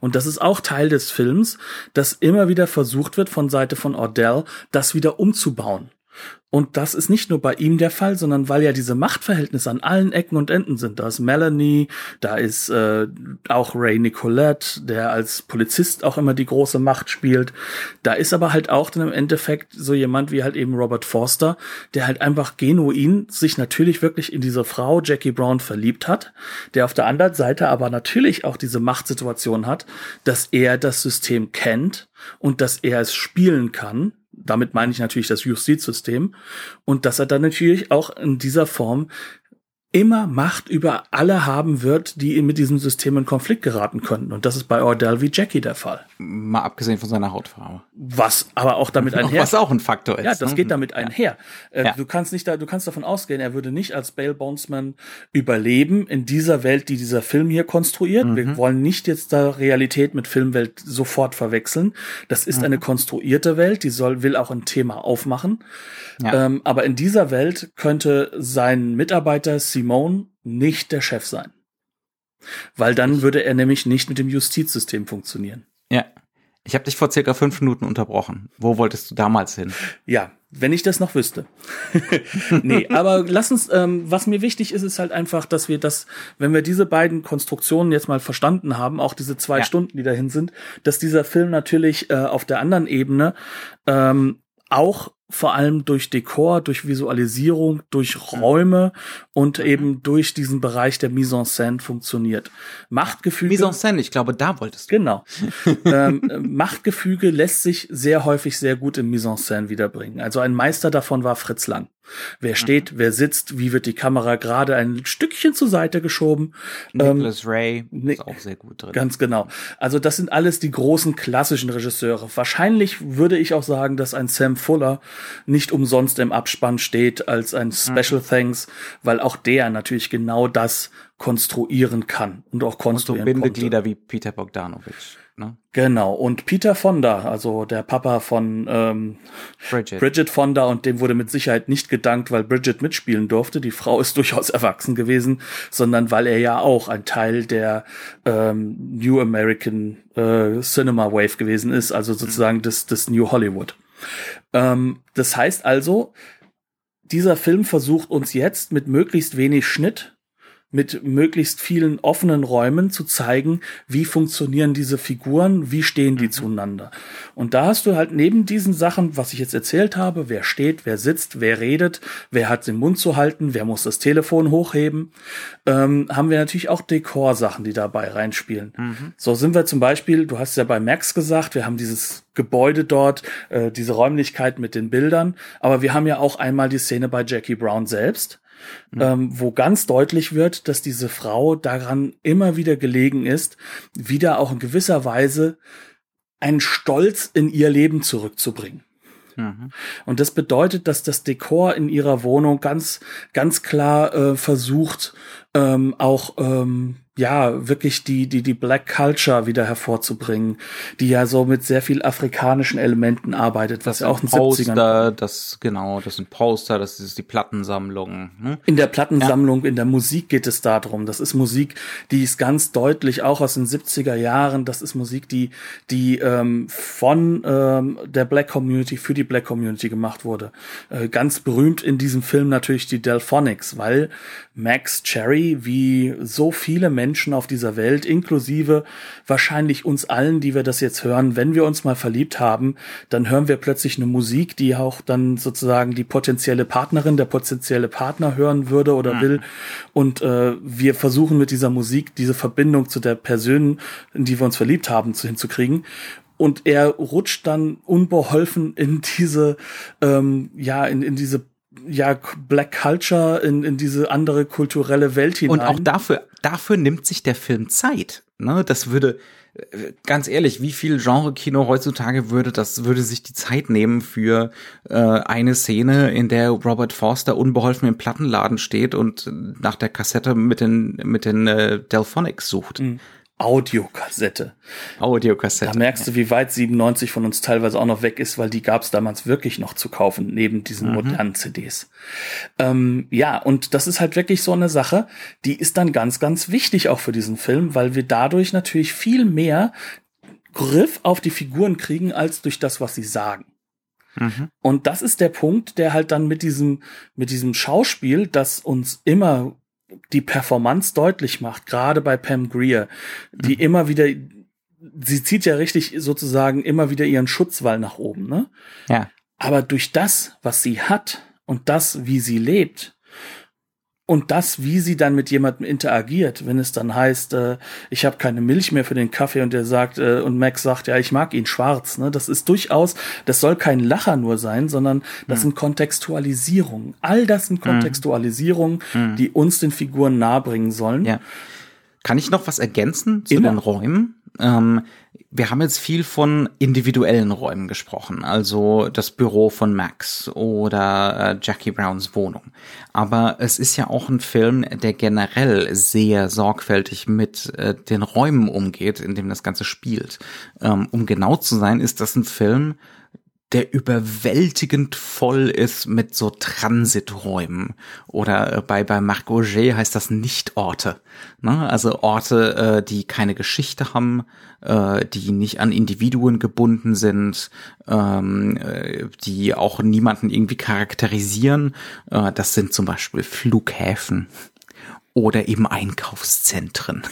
Und das ist auch Teil des Films, dass immer wieder versucht wird von Seite von Ordell, das wieder umzubauen. Und das ist nicht nur bei ihm der Fall, sondern weil ja diese Machtverhältnisse an allen Ecken und Enden sind. Da ist Melanie, da ist äh, auch Ray Nicolette, der als Polizist auch immer die große Macht spielt. Da ist aber halt auch dann im Endeffekt so jemand wie halt eben Robert Forster, der halt einfach genuin sich natürlich wirklich in diese Frau Jackie Brown verliebt hat, der auf der anderen Seite aber natürlich auch diese Machtsituation hat, dass er das System kennt und dass er es spielen kann damit meine ich natürlich das Justizsystem. Und dass er dann natürlich auch in dieser Form immer Macht über alle haben wird, die mit diesem System in Konflikt geraten könnten. Und das ist bei Ordell wie Jackie der Fall. Mal abgesehen von seiner Hautfarbe. Was aber auch damit [LAUGHS] einher. Was auch ein Faktor ist. Ja, das ne? geht damit einher. Äh, ja. Du kannst nicht da, du kannst davon ausgehen, er würde nicht als Bale Bonesman überleben in dieser Welt, die dieser Film hier konstruiert. Mhm. Wir wollen nicht jetzt da Realität mit Filmwelt sofort verwechseln. Das ist mhm. eine konstruierte Welt, die soll, will auch ein Thema aufmachen. Ja. Ähm, aber in dieser Welt könnte sein Mitarbeiter Simone nicht der Chef sein. Weil dann würde er nämlich nicht mit dem Justizsystem funktionieren. Ja. Ich habe dich vor circa fünf Minuten unterbrochen. Wo wolltest du damals hin? Ja, wenn ich das noch wüsste. [LAUGHS] nee, aber lass uns, ähm, was mir wichtig ist, ist halt einfach, dass wir das, wenn wir diese beiden Konstruktionen jetzt mal verstanden haben, auch diese zwei ja. Stunden, die dahin sind, dass dieser Film natürlich äh, auf der anderen Ebene ähm, auch vor allem durch Dekor, durch Visualisierung, durch Räume und mhm. eben durch diesen Bereich der Mise en scène funktioniert. Machtgefüge. Mise en scène, ich glaube, da wolltest du. Genau. [LAUGHS] ähm, Machtgefüge lässt sich sehr häufig sehr gut in Mise en scène wiederbringen. Also ein Meister davon war Fritz Lang. Wer steht, mhm. wer sitzt, wie wird die Kamera gerade ein Stückchen zur Seite geschoben. Nicholas ähm, Ray ist auch sehr gut drin. Ganz genau. Also das sind alles die großen klassischen Regisseure. Wahrscheinlich würde ich auch sagen, dass ein Sam Fuller nicht umsonst im Abspann steht als ein Special mhm. Thanks, weil auch der natürlich genau das konstruieren kann und auch konstruieren und so Bindeglieder konnte. wie Peter Bogdanovich. Ne? Genau, und Peter Fonda, also der Papa von ähm, Bridget. Bridget Fonda, und dem wurde mit Sicherheit nicht gedankt, weil Bridget mitspielen durfte. Die Frau ist [LAUGHS] durchaus erwachsen gewesen, sondern weil er ja auch ein Teil der ähm, New American äh, Cinema Wave gewesen ist, also sozusagen mhm. des, des New Hollywood. Ähm, das heißt also, dieser Film versucht uns jetzt mit möglichst wenig Schnitt mit möglichst vielen offenen Räumen zu zeigen, wie funktionieren diese Figuren, wie stehen die mhm. zueinander. Und da hast du halt neben diesen Sachen, was ich jetzt erzählt habe, wer steht, wer sitzt, wer redet, wer hat den Mund zu halten, wer muss das Telefon hochheben, ähm, haben wir natürlich auch Dekorsachen, die dabei reinspielen. Mhm. So sind wir zum Beispiel, du hast ja bei Max gesagt, wir haben dieses Gebäude dort, äh, diese Räumlichkeit mit den Bildern, aber wir haben ja auch einmal die Szene bei Jackie Brown selbst mhm. ähm, wo ganz deutlich wird, dass diese Frau daran immer wieder gelegen ist, wieder auch in gewisser Weise einen Stolz in ihr Leben zurückzubringen. Mhm. Und das bedeutet, dass das Dekor in ihrer Wohnung ganz, ganz klar äh, versucht, ähm, auch ähm, ja, wirklich die, die, die Black Culture wieder hervorzubringen, die ja so mit sehr viel afrikanischen Elementen arbeitet, was das ja auch in den Poster, 70ern. Das, genau, das sind Poster, das ist die Plattensammlung. Hm? In der Plattensammlung, ja. in der Musik geht es darum. Das ist Musik, die ist ganz deutlich auch aus den 70er Jahren. Das ist Musik, die, die ähm, von ähm, der Black Community für die Black Community gemacht wurde. Äh, ganz berühmt in diesem Film natürlich die Delphonics, weil Max Cherry, wie so viele Menschen auf dieser Welt, inklusive wahrscheinlich uns allen, die wir das jetzt hören, wenn wir uns mal verliebt haben, dann hören wir plötzlich eine Musik, die auch dann sozusagen die potenzielle Partnerin, der potenzielle Partner hören würde oder mhm. will. Und äh, wir versuchen mit dieser Musik diese Verbindung zu der Person, in die wir uns verliebt haben, zu, hinzukriegen und er rutscht dann unbeholfen in diese ähm, ja in, in diese ja, Black Culture in, in diese andere kulturelle Welt hinein. Und auch dafür, dafür nimmt sich der Film Zeit. Ne? Das würde, äh, ganz ehrlich, wie viel Genre-Kino heutzutage würde das, würde sich die Zeit nehmen für äh, eine Szene, in der Robert Forster unbeholfen im Plattenladen steht und nach der Kassette mit den, mit den äh, Delphonics sucht. Mhm. Audiokassette. Audiokassette. Da merkst du, wie weit 97 von uns teilweise auch noch weg ist, weil die gab es damals wirklich noch zu kaufen, neben diesen mhm. modernen CDs. Ähm, ja, und das ist halt wirklich so eine Sache, die ist dann ganz, ganz wichtig auch für diesen Film, weil wir dadurch natürlich viel mehr Griff auf die Figuren kriegen, als durch das, was sie sagen. Mhm. Und das ist der Punkt, der halt dann mit diesem, mit diesem Schauspiel, das uns immer die Performance deutlich macht, gerade bei Pam Greer, die mhm. immer wieder, sie zieht ja richtig sozusagen immer wieder ihren Schutzwall nach oben, ne? Ja. Aber durch das, was sie hat und das, wie sie lebt, und das, wie sie dann mit jemandem interagiert, wenn es dann heißt, äh, ich habe keine Milch mehr für den Kaffee und der sagt, äh, und Max sagt, ja, ich mag ihn schwarz. Ne? Das ist durchaus, das soll kein Lacher nur sein, sondern das mhm. sind Kontextualisierungen. All das sind hm. Kontextualisierungen, mhm. die uns den Figuren nahebringen sollen. Ja. Kann ich noch was ergänzen zu Immer. den Räumen? Ähm, wir haben jetzt viel von individuellen Räumen gesprochen, also das Büro von Max oder äh, Jackie Browns Wohnung. Aber es ist ja auch ein Film, der generell sehr sorgfältig mit äh, den Räumen umgeht, in dem das Ganze spielt. Ähm, um genau zu sein, ist das ein Film, der überwältigend voll ist mit so Transiträumen. Oder äh, bei, bei Marc Auger heißt das Nicht-Orte. Ne? Also Orte, äh, die keine Geschichte haben, äh, die nicht an Individuen gebunden sind, ähm, äh, die auch niemanden irgendwie charakterisieren. Äh, das sind zum Beispiel Flughäfen oder eben Einkaufszentren.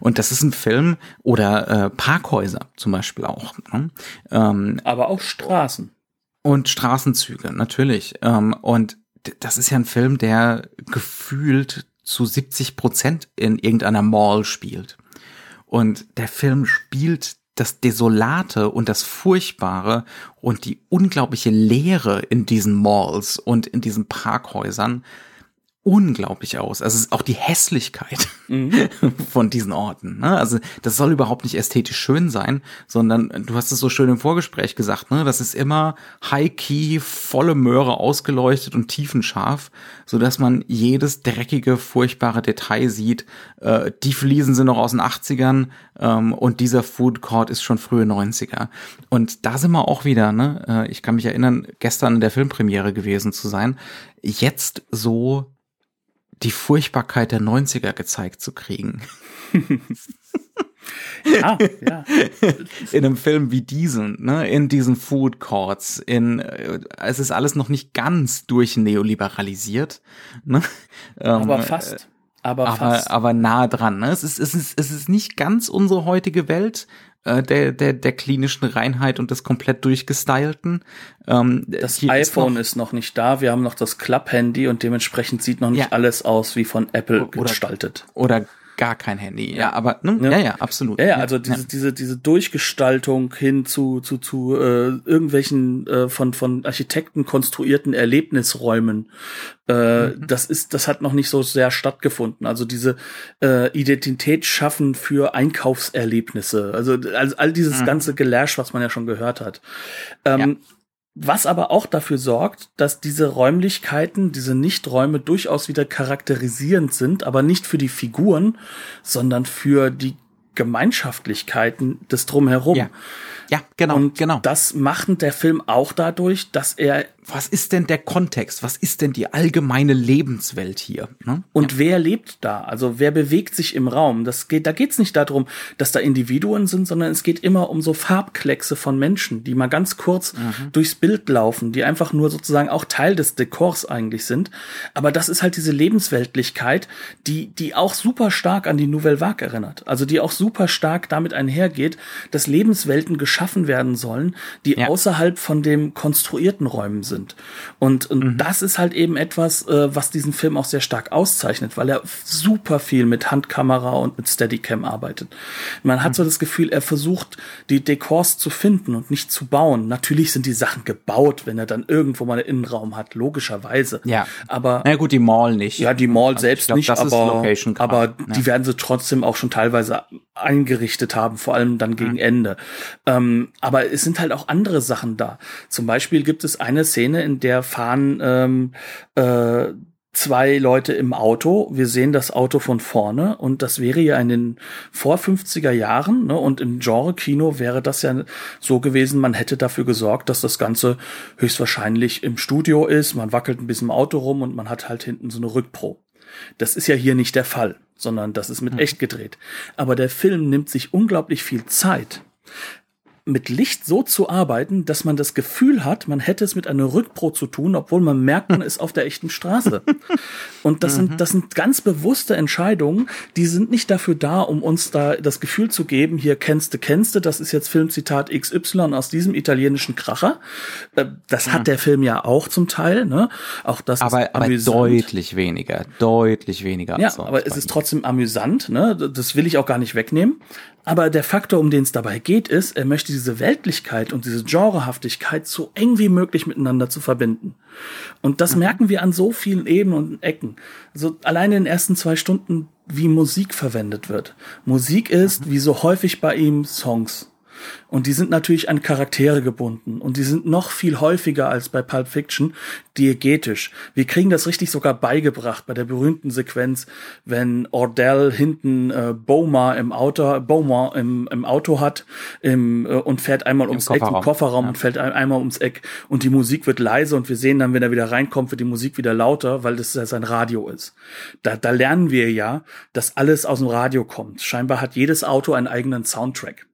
Und das ist ein Film oder äh, Parkhäuser zum Beispiel auch. Ne? Ähm, Aber auch Straßen. Und Straßenzüge, natürlich. Ähm, und das ist ja ein Film, der gefühlt zu 70 Prozent in irgendeiner Mall spielt. Und der Film spielt das Desolate und das Furchtbare und die unglaubliche Leere in diesen Malls und in diesen Parkhäusern unglaublich aus. Also auch die Hässlichkeit mhm. [LAUGHS] von diesen Orten. Ne? Also das soll überhaupt nicht ästhetisch schön sein, sondern du hast es so schön im Vorgespräch gesagt, ne? Das ist immer high-key, volle Möhre ausgeleuchtet und tiefenscharf, so dass man jedes dreckige, furchtbare Detail sieht. Äh, die Fliesen sind noch aus den 80ern ähm, und dieser Food Court ist schon frühe 90er. Und da sind wir auch wieder, ne? Äh, ich kann mich erinnern, gestern in der Filmpremiere gewesen zu sein. Jetzt so die Furchtbarkeit der 90er gezeigt zu kriegen. [LAUGHS] ja, ja. In einem Film wie diesen, ne, in diesen Food Courts, in, äh, es ist alles noch nicht ganz durchneoliberalisiert, ne? Aber ähm, fast. Aber, aber, fast. aber nah dran. Ne? Es, ist, es, ist, es ist nicht ganz unsere heutige Welt, äh, der, der, der klinischen Reinheit und des komplett durchgestylten. Ähm, das iPhone ist noch, ist noch, nicht da, wir haben noch das Club-Handy und dementsprechend sieht noch nicht ja. alles aus wie von Apple oder, gestaltet. Oder gar kein Handy. Ja, aber ne? ja. ja, ja, absolut. Ja, ja, also diese, diese, diese Durchgestaltung hin zu, zu, zu äh, irgendwelchen äh, von, von Architekten konstruierten Erlebnisräumen, äh, mhm. das ist, das hat noch nicht so sehr stattgefunden. Also diese äh, Identität schaffen für Einkaufserlebnisse. Also, also all dieses mhm. ganze Gelärsch, was man ja schon gehört hat. Ähm, ja. Was aber auch dafür sorgt, dass diese Räumlichkeiten, diese Nichträume durchaus wieder charakterisierend sind, aber nicht für die Figuren, sondern für die Gemeinschaftlichkeiten des Drumherum. Ja, ja genau, Und genau. Das macht der Film auch dadurch, dass er was ist denn der Kontext? Was ist denn die allgemeine Lebenswelt hier? Ne? Und ja. wer lebt da? Also wer bewegt sich im Raum? Das geht, da geht es nicht darum, dass da Individuen sind, sondern es geht immer um so Farbkleckse von Menschen, die mal ganz kurz mhm. durchs Bild laufen, die einfach nur sozusagen auch Teil des Dekors eigentlich sind. Aber das ist halt diese Lebensweltlichkeit, die, die auch super stark an die Nouvelle Vague erinnert. Also die auch super stark damit einhergeht, dass Lebenswelten geschaffen werden sollen, die ja. außerhalb von dem konstruierten Räumen sind sind. Und, und mhm. das ist halt eben etwas, äh, was diesen Film auch sehr stark auszeichnet, weil er super viel mit Handkamera und mit Steadicam arbeitet. Man hat mhm. so das Gefühl, er versucht, die Dekors zu finden und nicht zu bauen. Natürlich sind die Sachen gebaut, wenn er dann irgendwo mal einen Innenraum hat, logischerweise. Ja. Aber. Na gut, die Mall nicht. Ja, die Mall also selbst glaub, nicht, aber, aber ja. die werden sie trotzdem auch schon teilweise eingerichtet haben, vor allem dann gegen mhm. Ende. Ähm, aber es sind halt auch andere Sachen da. Zum Beispiel gibt es eine Szene, in der fahren ähm, äh, zwei Leute im Auto. Wir sehen das Auto von vorne und das wäre ja in den vor 50er Jahren ne, und im Genre-Kino wäre das ja so gewesen, man hätte dafür gesorgt, dass das Ganze höchstwahrscheinlich im Studio ist, man wackelt ein bisschen im Auto rum und man hat halt hinten so eine Rückpro. Das ist ja hier nicht der Fall sondern das ist mit mhm. echt gedreht. Aber der Film nimmt sich unglaublich viel Zeit mit Licht so zu arbeiten, dass man das Gefühl hat, man hätte es mit einer Rückpro zu tun, obwohl man merkt, man ist auf der echten Straße. [LAUGHS] Und das sind, mhm. das sind ganz bewusste Entscheidungen, die sind nicht dafür da, um uns da das Gefühl zu geben, hier kennste, kennste, das ist jetzt Filmzitat XY aus diesem italienischen Kracher. Äh, das hat mhm. der Film ja auch zum Teil, ne? Auch das aber, ist aber deutlich weniger, deutlich weniger. Ja, aber es ist trotzdem amüsant, ne? Das will ich auch gar nicht wegnehmen. Aber der Faktor, um den es dabei geht, ist, er möchte diese Weltlichkeit und diese Genrehaftigkeit so eng wie möglich miteinander zu verbinden. Und das mhm. merken wir an so vielen Ebenen und Ecken. Also alleine in den ersten zwei Stunden, wie Musik verwendet wird. Musik ist, mhm. wie so häufig bei ihm, Songs. Und die sind natürlich an Charaktere gebunden. Und die sind noch viel häufiger als bei Pulp Fiction diegetisch. Wir kriegen das richtig sogar beigebracht bei der berühmten Sequenz, wenn Ordell hinten äh, Boma im Auto, Boma im, im Auto hat im, äh, und fährt einmal ums Im Eck, im Kofferraum ja. und fällt ein, einmal ums Eck und die Musik wird leise und wir sehen dann, wenn er wieder reinkommt, wird die Musik wieder lauter, weil das ja sein Radio ist. Da, da lernen wir ja, dass alles aus dem Radio kommt. Scheinbar hat jedes Auto einen eigenen Soundtrack.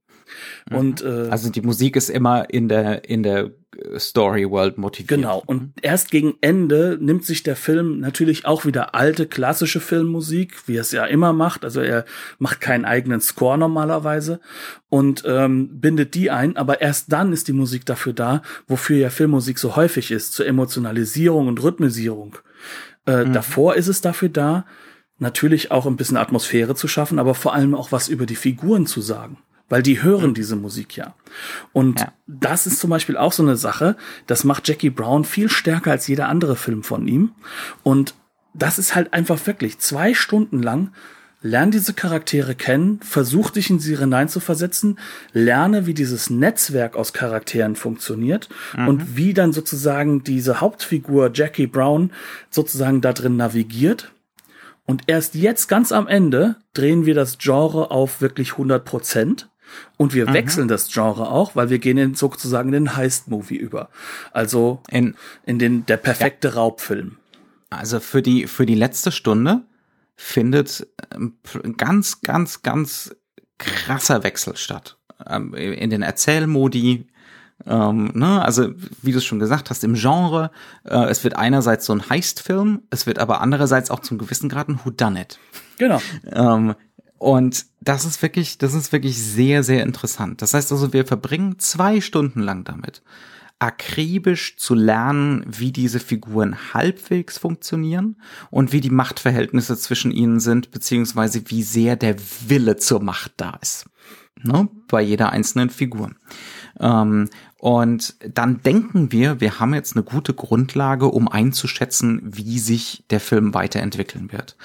Mhm. Und äh, also die Musik ist immer in der in der Story World motiviert. Genau. Und mhm. erst gegen Ende nimmt sich der Film natürlich auch wieder alte klassische Filmmusik, wie er es ja immer macht. Also er macht keinen eigenen Score normalerweise und ähm, bindet die ein. Aber erst dann ist die Musik dafür da, wofür ja Filmmusik so häufig ist, zur Emotionalisierung und Rhythmisierung. Äh, mhm. Davor ist es dafür da, natürlich auch ein bisschen Atmosphäre zu schaffen, aber vor allem auch was über die Figuren zu sagen weil die hören diese Musik ja. Und ja. das ist zum Beispiel auch so eine Sache, das macht Jackie Brown viel stärker als jeder andere Film von ihm. Und das ist halt einfach wirklich zwei Stunden lang lerne diese Charaktere kennen, versuch dich in sie hineinzuversetzen, lerne, wie dieses Netzwerk aus Charakteren funktioniert mhm. und wie dann sozusagen diese Hauptfigur Jackie Brown sozusagen da drin navigiert und erst jetzt ganz am Ende drehen wir das Genre auf wirklich 100 Prozent. Und wir mhm. wechseln das Genre auch, weil wir gehen in sozusagen in den Heist-Movie über. Also in, in den, der perfekte ja. Raubfilm. Also für die, für die letzte Stunde findet ein ähm, ganz, ganz, ganz krasser Wechsel statt. Ähm, in den Erzählmodi, ähm, ne, also wie du es schon gesagt hast, im Genre, äh, es wird einerseits so ein Heist-Film, es wird aber andererseits auch zum gewissen Grad ein Whodunit. Genau. ähm, und das ist wirklich, das ist wirklich sehr, sehr interessant. Das heißt also, wir verbringen zwei Stunden lang damit, akribisch zu lernen, wie diese Figuren halbwegs funktionieren und wie die Machtverhältnisse zwischen ihnen sind, beziehungsweise wie sehr der Wille zur Macht da ist. Ne? Bei jeder einzelnen Figur. Ähm, und dann denken wir, wir haben jetzt eine gute Grundlage, um einzuschätzen, wie sich der Film weiterentwickeln wird.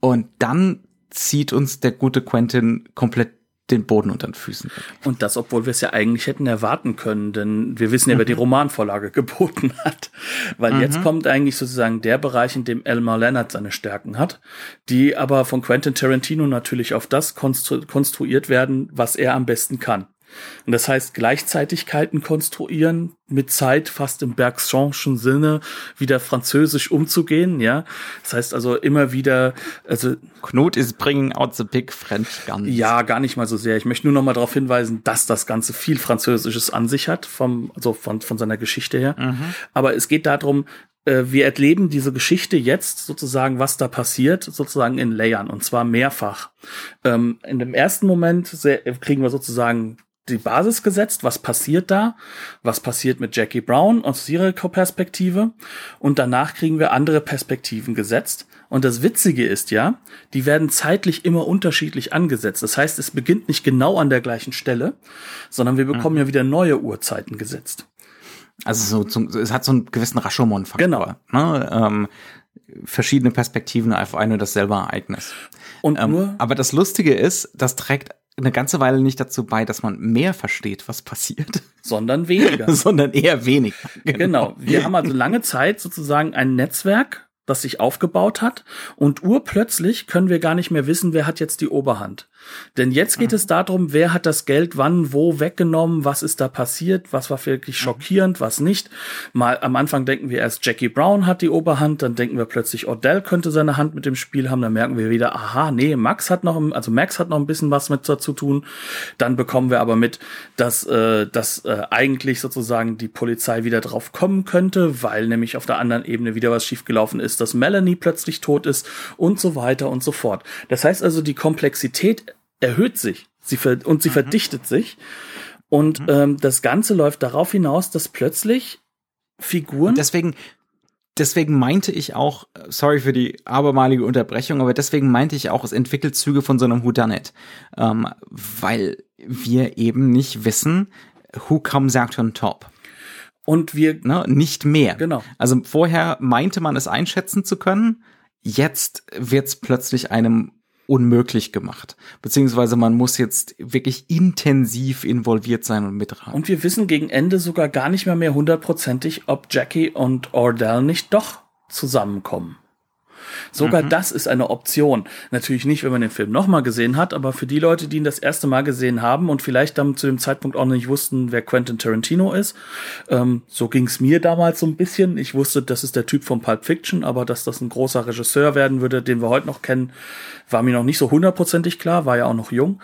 Und dann zieht uns der gute Quentin komplett den Boden unter den Füßen. Und das, obwohl wir es ja eigentlich hätten erwarten können, denn wir wissen ja, mhm. wer die Romanvorlage [LAUGHS] geboten hat. Weil mhm. jetzt kommt eigentlich sozusagen der Bereich, in dem Elmer Leonard seine Stärken hat, die aber von Quentin Tarantino natürlich auf das konstru konstruiert werden, was er am besten kann. Und das heißt, Gleichzeitigkeiten konstruieren, mit Zeit fast im Bergsonschen Sinne wieder französisch umzugehen, ja. Das heißt also immer wieder, also. Knut is bringing out the big French guns. Ja, gar nicht mal so sehr. Ich möchte nur noch mal darauf hinweisen, dass das Ganze viel Französisches an sich hat, vom, also von, von seiner Geschichte her. Mhm. Aber es geht darum, äh, wir erleben diese Geschichte jetzt sozusagen, was da passiert, sozusagen in Layern und zwar mehrfach. Ähm, in dem ersten Moment kriegen wir sozusagen die Basis gesetzt, was passiert da, was passiert mit Jackie Brown aus ihrer Perspektive und danach kriegen wir andere Perspektiven gesetzt. Und das Witzige ist ja, die werden zeitlich immer unterschiedlich angesetzt. Das heißt, es beginnt nicht genau an der gleichen Stelle, sondern wir bekommen mhm. ja wieder neue Uhrzeiten gesetzt. Also so zum, es hat so einen gewissen Rashomon-Faktor. Genau. Ne? Ähm, verschiedene Perspektiven auf ein und dasselbe Ereignis. Und ähm, nur, aber das Lustige ist, das trägt eine ganze Weile nicht dazu bei, dass man mehr versteht, was passiert. Sondern weniger. [LAUGHS] Sondern eher weniger. Genau. genau. Wir haben also lange Zeit sozusagen ein Netzwerk das sich aufgebaut hat und urplötzlich können wir gar nicht mehr wissen, wer hat jetzt die Oberhand. Denn jetzt geht mhm. es darum, wer hat das Geld wann, wo weggenommen, was ist da passiert, was war wirklich mhm. schockierend, was nicht. Mal am Anfang denken wir erst Jackie Brown hat die Oberhand, dann denken wir plötzlich Odell könnte seine Hand mit dem Spiel haben, dann merken wir wieder, aha, nee, Max hat noch, also Max hat noch ein bisschen was mit dazu tun. Dann bekommen wir aber mit, dass, äh, dass äh, eigentlich sozusagen die Polizei wieder drauf kommen könnte, weil nämlich auf der anderen Ebene wieder was schiefgelaufen ist, dass Melanie plötzlich tot ist und so weiter und so fort. Das heißt also, die Komplexität erhöht sich sie und sie mhm. verdichtet sich. Und mhm. ähm, das Ganze läuft darauf hinaus, dass plötzlich Figuren. Und deswegen, deswegen meinte ich auch, sorry für die abermalige Unterbrechung, aber deswegen meinte ich auch, es entwickelt Züge von so einem Whodunit. Ähm, weil wir eben nicht wissen, who comes out on top. Und wir, ne, nicht mehr. Genau. Also vorher meinte man es einschätzen zu können. Jetzt wird es plötzlich einem unmöglich gemacht. Beziehungsweise man muss jetzt wirklich intensiv involviert sein und mitraten. Und wir wissen gegen Ende sogar gar nicht mehr mehr hundertprozentig, ob Jackie und Ordell nicht doch zusammenkommen. Sogar mhm. das ist eine Option. Natürlich nicht, wenn man den Film nochmal gesehen hat, aber für die Leute, die ihn das erste Mal gesehen haben und vielleicht dann zu dem Zeitpunkt auch noch nicht wussten, wer Quentin Tarantino ist, ähm, so ging's mir damals so ein bisschen. Ich wusste, das ist der Typ von Pulp Fiction, aber dass das ein großer Regisseur werden würde, den wir heute noch kennen, war mir noch nicht so hundertprozentig klar, war ja auch noch jung.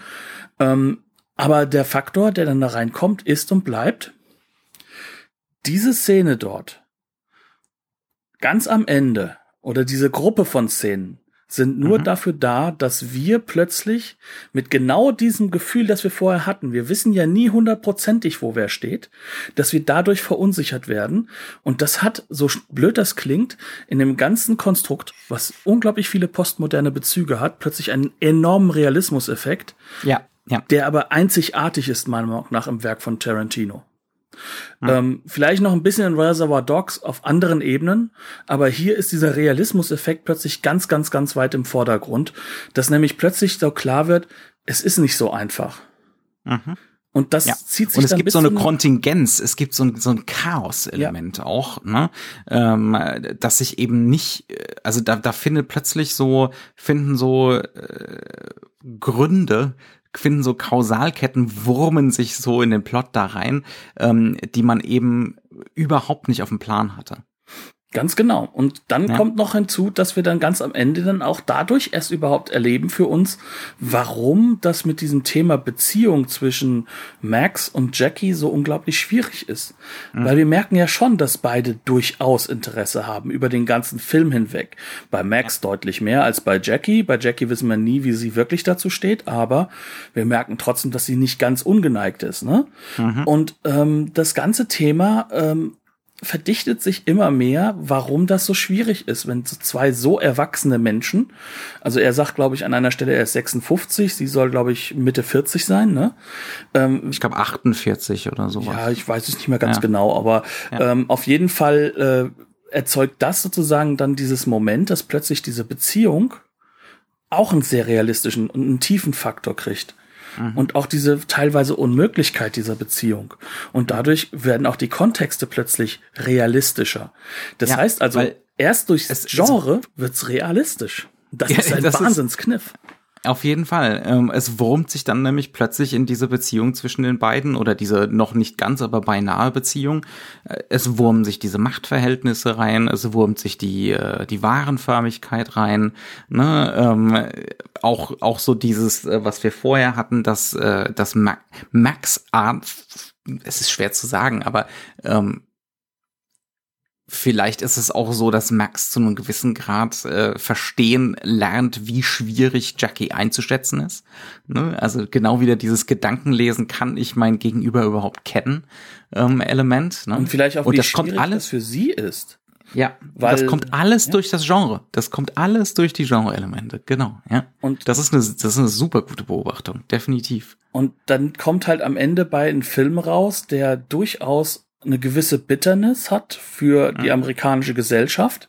Ähm, aber der Faktor, der dann da reinkommt, ist und bleibt, diese Szene dort, ganz am Ende, oder diese Gruppe von Szenen sind nur mhm. dafür da, dass wir plötzlich mit genau diesem Gefühl, das wir vorher hatten, wir wissen ja nie hundertprozentig, wo wer steht, dass wir dadurch verunsichert werden. Und das hat, so blöd das klingt, in dem ganzen Konstrukt, was unglaublich viele postmoderne Bezüge hat, plötzlich einen enormen Realismuseffekt, ja, ja. der aber einzigartig ist, meiner Meinung nach, im Werk von Tarantino. Mhm. Ähm, vielleicht noch ein bisschen in Reservoir Dogs auf anderen Ebenen, aber hier ist dieser Realismuseffekt plötzlich ganz, ganz, ganz weit im Vordergrund, dass nämlich plötzlich so klar wird, es ist nicht so einfach. Mhm. Und das ja. zieht sich Und es gibt so eine Kontingenz, es gibt so ein, so ein Chaos-Element ja. auch, ne? Ähm, dass sich eben nicht, also da, da findet plötzlich so, finden so äh, Gründe finden so Kausalketten, wurmen sich so in den Plot da rein, ähm, die man eben überhaupt nicht auf dem Plan hatte. Ganz genau. Und dann ja. kommt noch hinzu, dass wir dann ganz am Ende dann auch dadurch erst überhaupt erleben für uns, warum das mit diesem Thema Beziehung zwischen Max und Jackie so unglaublich schwierig ist. Mhm. Weil wir merken ja schon, dass beide durchaus Interesse haben über den ganzen Film hinweg. Bei Max ja. deutlich mehr als bei Jackie. Bei Jackie wissen wir nie, wie sie wirklich dazu steht, aber wir merken trotzdem, dass sie nicht ganz ungeneigt ist. Ne? Mhm. Und ähm, das ganze Thema ähm, verdichtet sich immer mehr, warum das so schwierig ist, wenn so zwei so erwachsene Menschen, also er sagt, glaube ich, an einer Stelle, er ist 56, sie soll, glaube ich, Mitte 40 sein, ne? Ähm, ich glaube 48 oder sowas. Ja, ich weiß es nicht mehr ganz ja. genau, aber ja. ähm, auf jeden Fall äh, erzeugt das sozusagen dann dieses Moment, dass plötzlich diese Beziehung auch einen sehr realistischen und einen tiefen Faktor kriegt. Mhm. Und auch diese teilweise Unmöglichkeit dieser Beziehung. Und dadurch werden auch die Kontexte plötzlich realistischer. Das ja, heißt also, erst durchs Genre wird's realistisch. Das ja, ist ein Wahnsinnskniff. Ist, auf jeden Fall. Ähm, es wurmt sich dann nämlich plötzlich in diese Beziehung zwischen den beiden oder diese noch nicht ganz, aber beinahe Beziehung. Äh, es wurmen sich diese Machtverhältnisse rein, es wurmt sich die, äh, die Warenförmigkeit rein. Ne? Ähm, auch, auch so dieses, äh, was wir vorher hatten, dass, dass Max Art, es ist schwer zu sagen, aber ähm, Vielleicht ist es auch so, dass Max zu einem gewissen Grad äh, verstehen lernt, wie schwierig Jackie einzuschätzen ist. Ne? Also genau wieder dieses Gedankenlesen, kann ich mein Gegenüber überhaupt kennen, ähm, Element. Ne? Und vielleicht auch, Und wie das kommt alles für sie ist. Ja, weil das kommt alles ja. durch das Genre. Das kommt alles durch die Genre-Elemente. Genau, ja. Und das ist eine, das ist eine super gute Beobachtung, definitiv. Und dann kommt halt am Ende bei einem Film raus, der durchaus eine gewisse Bitterness hat für die mhm. amerikanische Gesellschaft.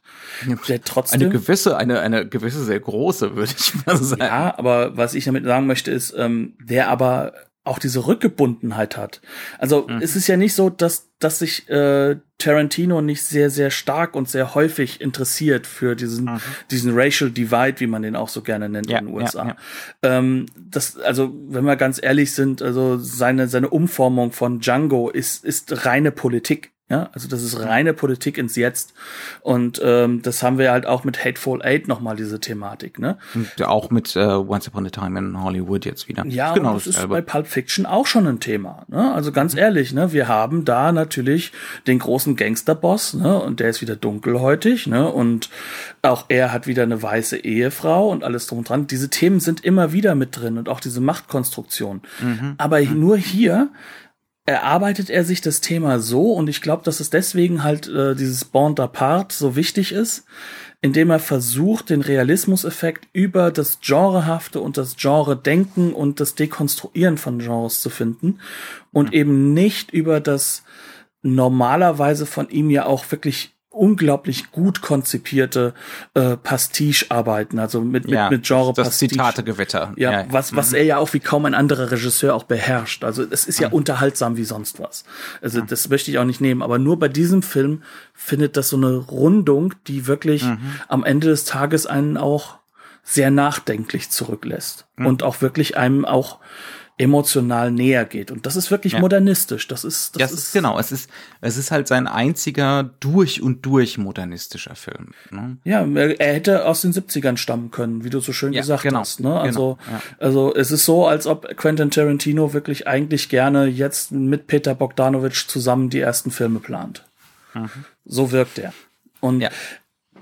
Der trotzdem, eine gewisse, eine, eine gewisse sehr große, würde ich mal sagen. Ja, aber was ich damit sagen möchte, ist, ähm, der aber auch diese Rückgebundenheit hat. Also mhm. es ist ja nicht so, dass, dass sich äh, Tarantino nicht sehr, sehr stark und sehr häufig interessiert für diesen, mhm. diesen Racial Divide, wie man den auch so gerne nennt ja, in den USA. Ja, ja. Ähm, das, also, wenn wir ganz ehrlich sind, also seine, seine Umformung von Django ist, ist reine Politik. Ja, also das ist reine Politik ins Jetzt. Und ähm, das haben wir halt auch mit Hateful Eight nochmal, diese Thematik. Ne? Und auch mit äh, Once Upon a Time in Hollywood jetzt wieder. Ja, genau, das ist selber. bei Pulp Fiction auch schon ein Thema. Ne? Also ganz mhm. ehrlich, ne, wir haben da natürlich den großen Gangsterboss, ne, und der ist wieder dunkelhäutig, ne, und auch er hat wieder eine weiße Ehefrau und alles drum und dran. Diese Themen sind immer wieder mit drin und auch diese Machtkonstruktion. Mhm. Aber mhm. nur hier erarbeitet er sich das Thema so und ich glaube, dass es deswegen halt äh, dieses Bond apart so wichtig ist, indem er versucht, den Realismuseffekt über das Genrehafte und das Genre-Denken und das Dekonstruieren von Genres zu finden und mhm. eben nicht über das normalerweise von ihm ja auch wirklich unglaublich gut konzipierte äh, Pastiche-Arbeiten, also mit, mit, ja, mit Genre Das Zitate-Gewitter. Ja, ja, was, was mhm. er ja auch wie kaum ein anderer Regisseur auch beherrscht. Also es ist ja mhm. unterhaltsam wie sonst was. Also mhm. das möchte ich auch nicht nehmen. Aber nur bei diesem Film findet das so eine Rundung, die wirklich mhm. am Ende des Tages einen auch sehr nachdenklich zurücklässt. Mhm. Und auch wirklich einem auch emotional näher geht. Und das ist wirklich ja. modernistisch. Das ist, das, das ist, genau. Es ist, es ist halt sein einziger durch und durch modernistischer Film. Ne? Ja, er, hätte aus den 70ern stammen können, wie du so schön ja, gesagt genau, hast. Ne? Also, genau, ja. also es ist so, als ob Quentin Tarantino wirklich eigentlich gerne jetzt mit Peter Bogdanovich zusammen die ersten Filme plant. Mhm. So wirkt er. Und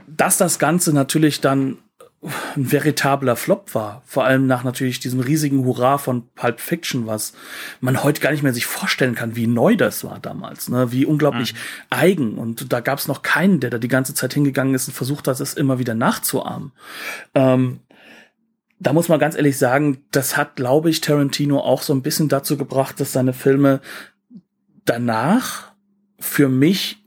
dass das Ganze natürlich dann ein veritabler Flop war. Vor allem nach natürlich diesem riesigen Hurra von Pulp Fiction, was man heute gar nicht mehr sich vorstellen kann, wie neu das war damals, ne? wie unglaublich mhm. eigen. Und da gab es noch keinen, der da die ganze Zeit hingegangen ist und versucht hat, es immer wieder nachzuahmen. Ähm, da muss man ganz ehrlich sagen, das hat, glaube ich, Tarantino auch so ein bisschen dazu gebracht, dass seine Filme danach für mich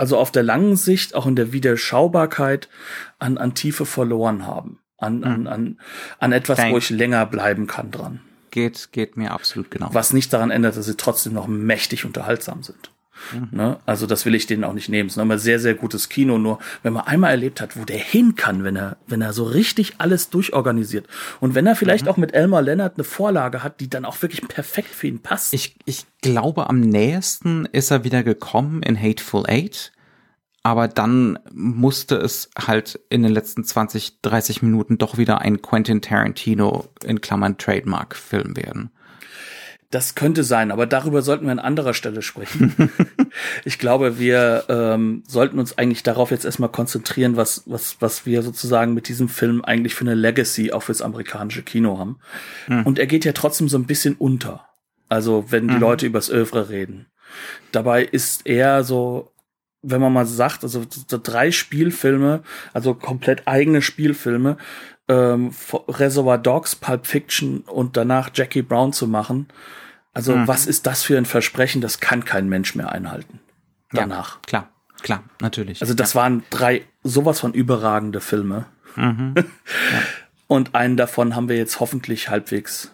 also auf der langen Sicht, auch in der Wiederschaubarkeit, an, an Tiefe verloren haben. An, an, hm. an, an etwas, Thanks. wo ich länger bleiben kann dran. Geht, geht mir absolut genau. Was nicht daran ändert, dass sie trotzdem noch mächtig unterhaltsam sind. Mhm. Ne? Also das will ich denen auch nicht nehmen. Es ist nochmal sehr, sehr gutes Kino. Nur wenn man einmal erlebt hat, wo der hin kann, wenn er, wenn er so richtig alles durchorganisiert und wenn er vielleicht mhm. auch mit Elmar Leonard eine Vorlage hat, die dann auch wirklich perfekt für ihn passt. Ich, ich glaube, am nächsten ist er wieder gekommen in Hateful Eight. aber dann musste es halt in den letzten 20, 30 Minuten doch wieder ein Quentin Tarantino in Klammern Trademark Film werden. Das könnte sein, aber darüber sollten wir an anderer Stelle sprechen. [LAUGHS] ich glaube, wir ähm, sollten uns eigentlich darauf jetzt erstmal konzentrieren, was, was, was wir sozusagen mit diesem Film eigentlich für eine Legacy auch fürs amerikanische Kino haben. Mhm. Und er geht ja trotzdem so ein bisschen unter. Also, wenn die mhm. Leute übers Övre reden. Dabei ist er so, wenn man mal sagt, also so drei Spielfilme, also komplett eigene Spielfilme, ähm, Reservoir Dogs, Pulp Fiction und danach Jackie Brown zu machen. Also mhm. was ist das für ein Versprechen? Das kann kein Mensch mehr einhalten. Danach. Ja, klar, klar, natürlich. Also das ja. waren drei sowas von überragende Filme. Mhm. [LAUGHS] ja. Und einen davon haben wir jetzt hoffentlich halbwegs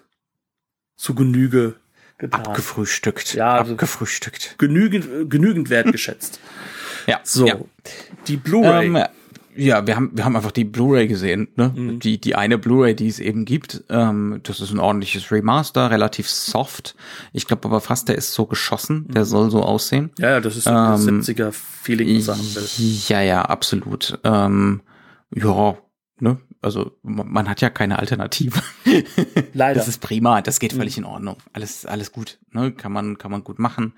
zu Genüge getan. Abgefrühstückt. Ja, also abgefrühstückt. Genügend, genügend wertgeschätzt. [LAUGHS] ja. So. Die Blu-ray. Ähm, ja, wir haben, wir haben einfach die Blu-ray gesehen, ne? Mhm. Die, die eine Blu-ray, die es eben gibt. Ähm, das ist ein ordentliches Remaster, relativ soft. Ich glaube aber fast, der ist so geschossen, der mhm. soll so aussehen. Ja, ja, das ist so ähm, 70er-Feeling, was haben will. Ja, ja, absolut. Ähm, ja, ne? Also man hat ja keine Alternative. [LAUGHS] Leider. Das ist prima, das geht völlig mhm. in Ordnung. Alles, alles gut, ne? Kann man, kann man gut machen.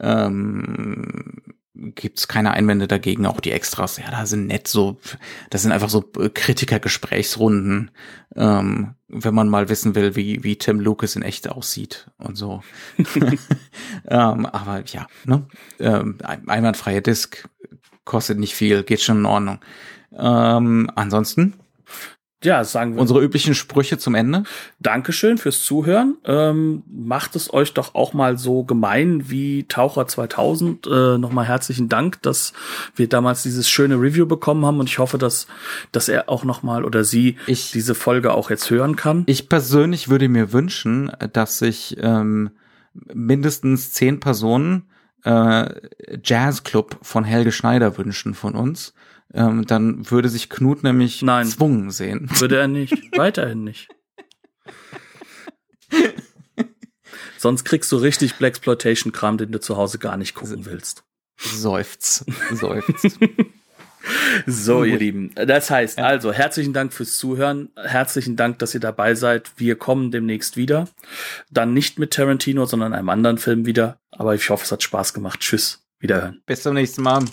Ähm, gibt's keine Einwände dagegen. Auch die Extras, ja, da sind nett so, das sind einfach so Kritikergesprächsrunden, ähm, wenn man mal wissen will, wie, wie Tim Lucas in echt aussieht und so. [LAUGHS] [LAUGHS] ähm, aber ja, ne? Ähm, einwandfreie Disk kostet nicht viel, geht schon in Ordnung. Ähm, ansonsten ja, sagen wir. Unsere üblichen Sprüche zum Ende. Dankeschön fürs Zuhören. Ähm, macht es euch doch auch mal so gemein wie Taucher 2000. Äh, Nochmal herzlichen Dank, dass wir damals dieses schöne Review bekommen haben und ich hoffe, dass, dass er auch nochmal oder sie ich, diese Folge auch jetzt hören kann. Ich persönlich würde mir wünschen, dass sich ähm, mindestens zehn Personen äh, Jazzclub von Helge Schneider wünschen von uns ähm, dann würde sich Knut nämlich Nein. gezwungen sehen. Würde er [LAUGHS] nicht. Weiterhin nicht. Sonst kriegst du richtig Blaxploitation-Kram, den du zu Hause gar nicht gucken willst. Seufz. [LAUGHS] Seufz. so, ihr Lieben. Das heißt, ja. also, herzlichen Dank fürs Zuhören. Herzlichen Dank, dass ihr dabei seid. Wir kommen demnächst wieder. Dann nicht mit Tarantino, sondern einem anderen Film wieder. Aber ich hoffe, es hat Spaß gemacht. Tschüss. Wiederhören. Bis zum nächsten Mal.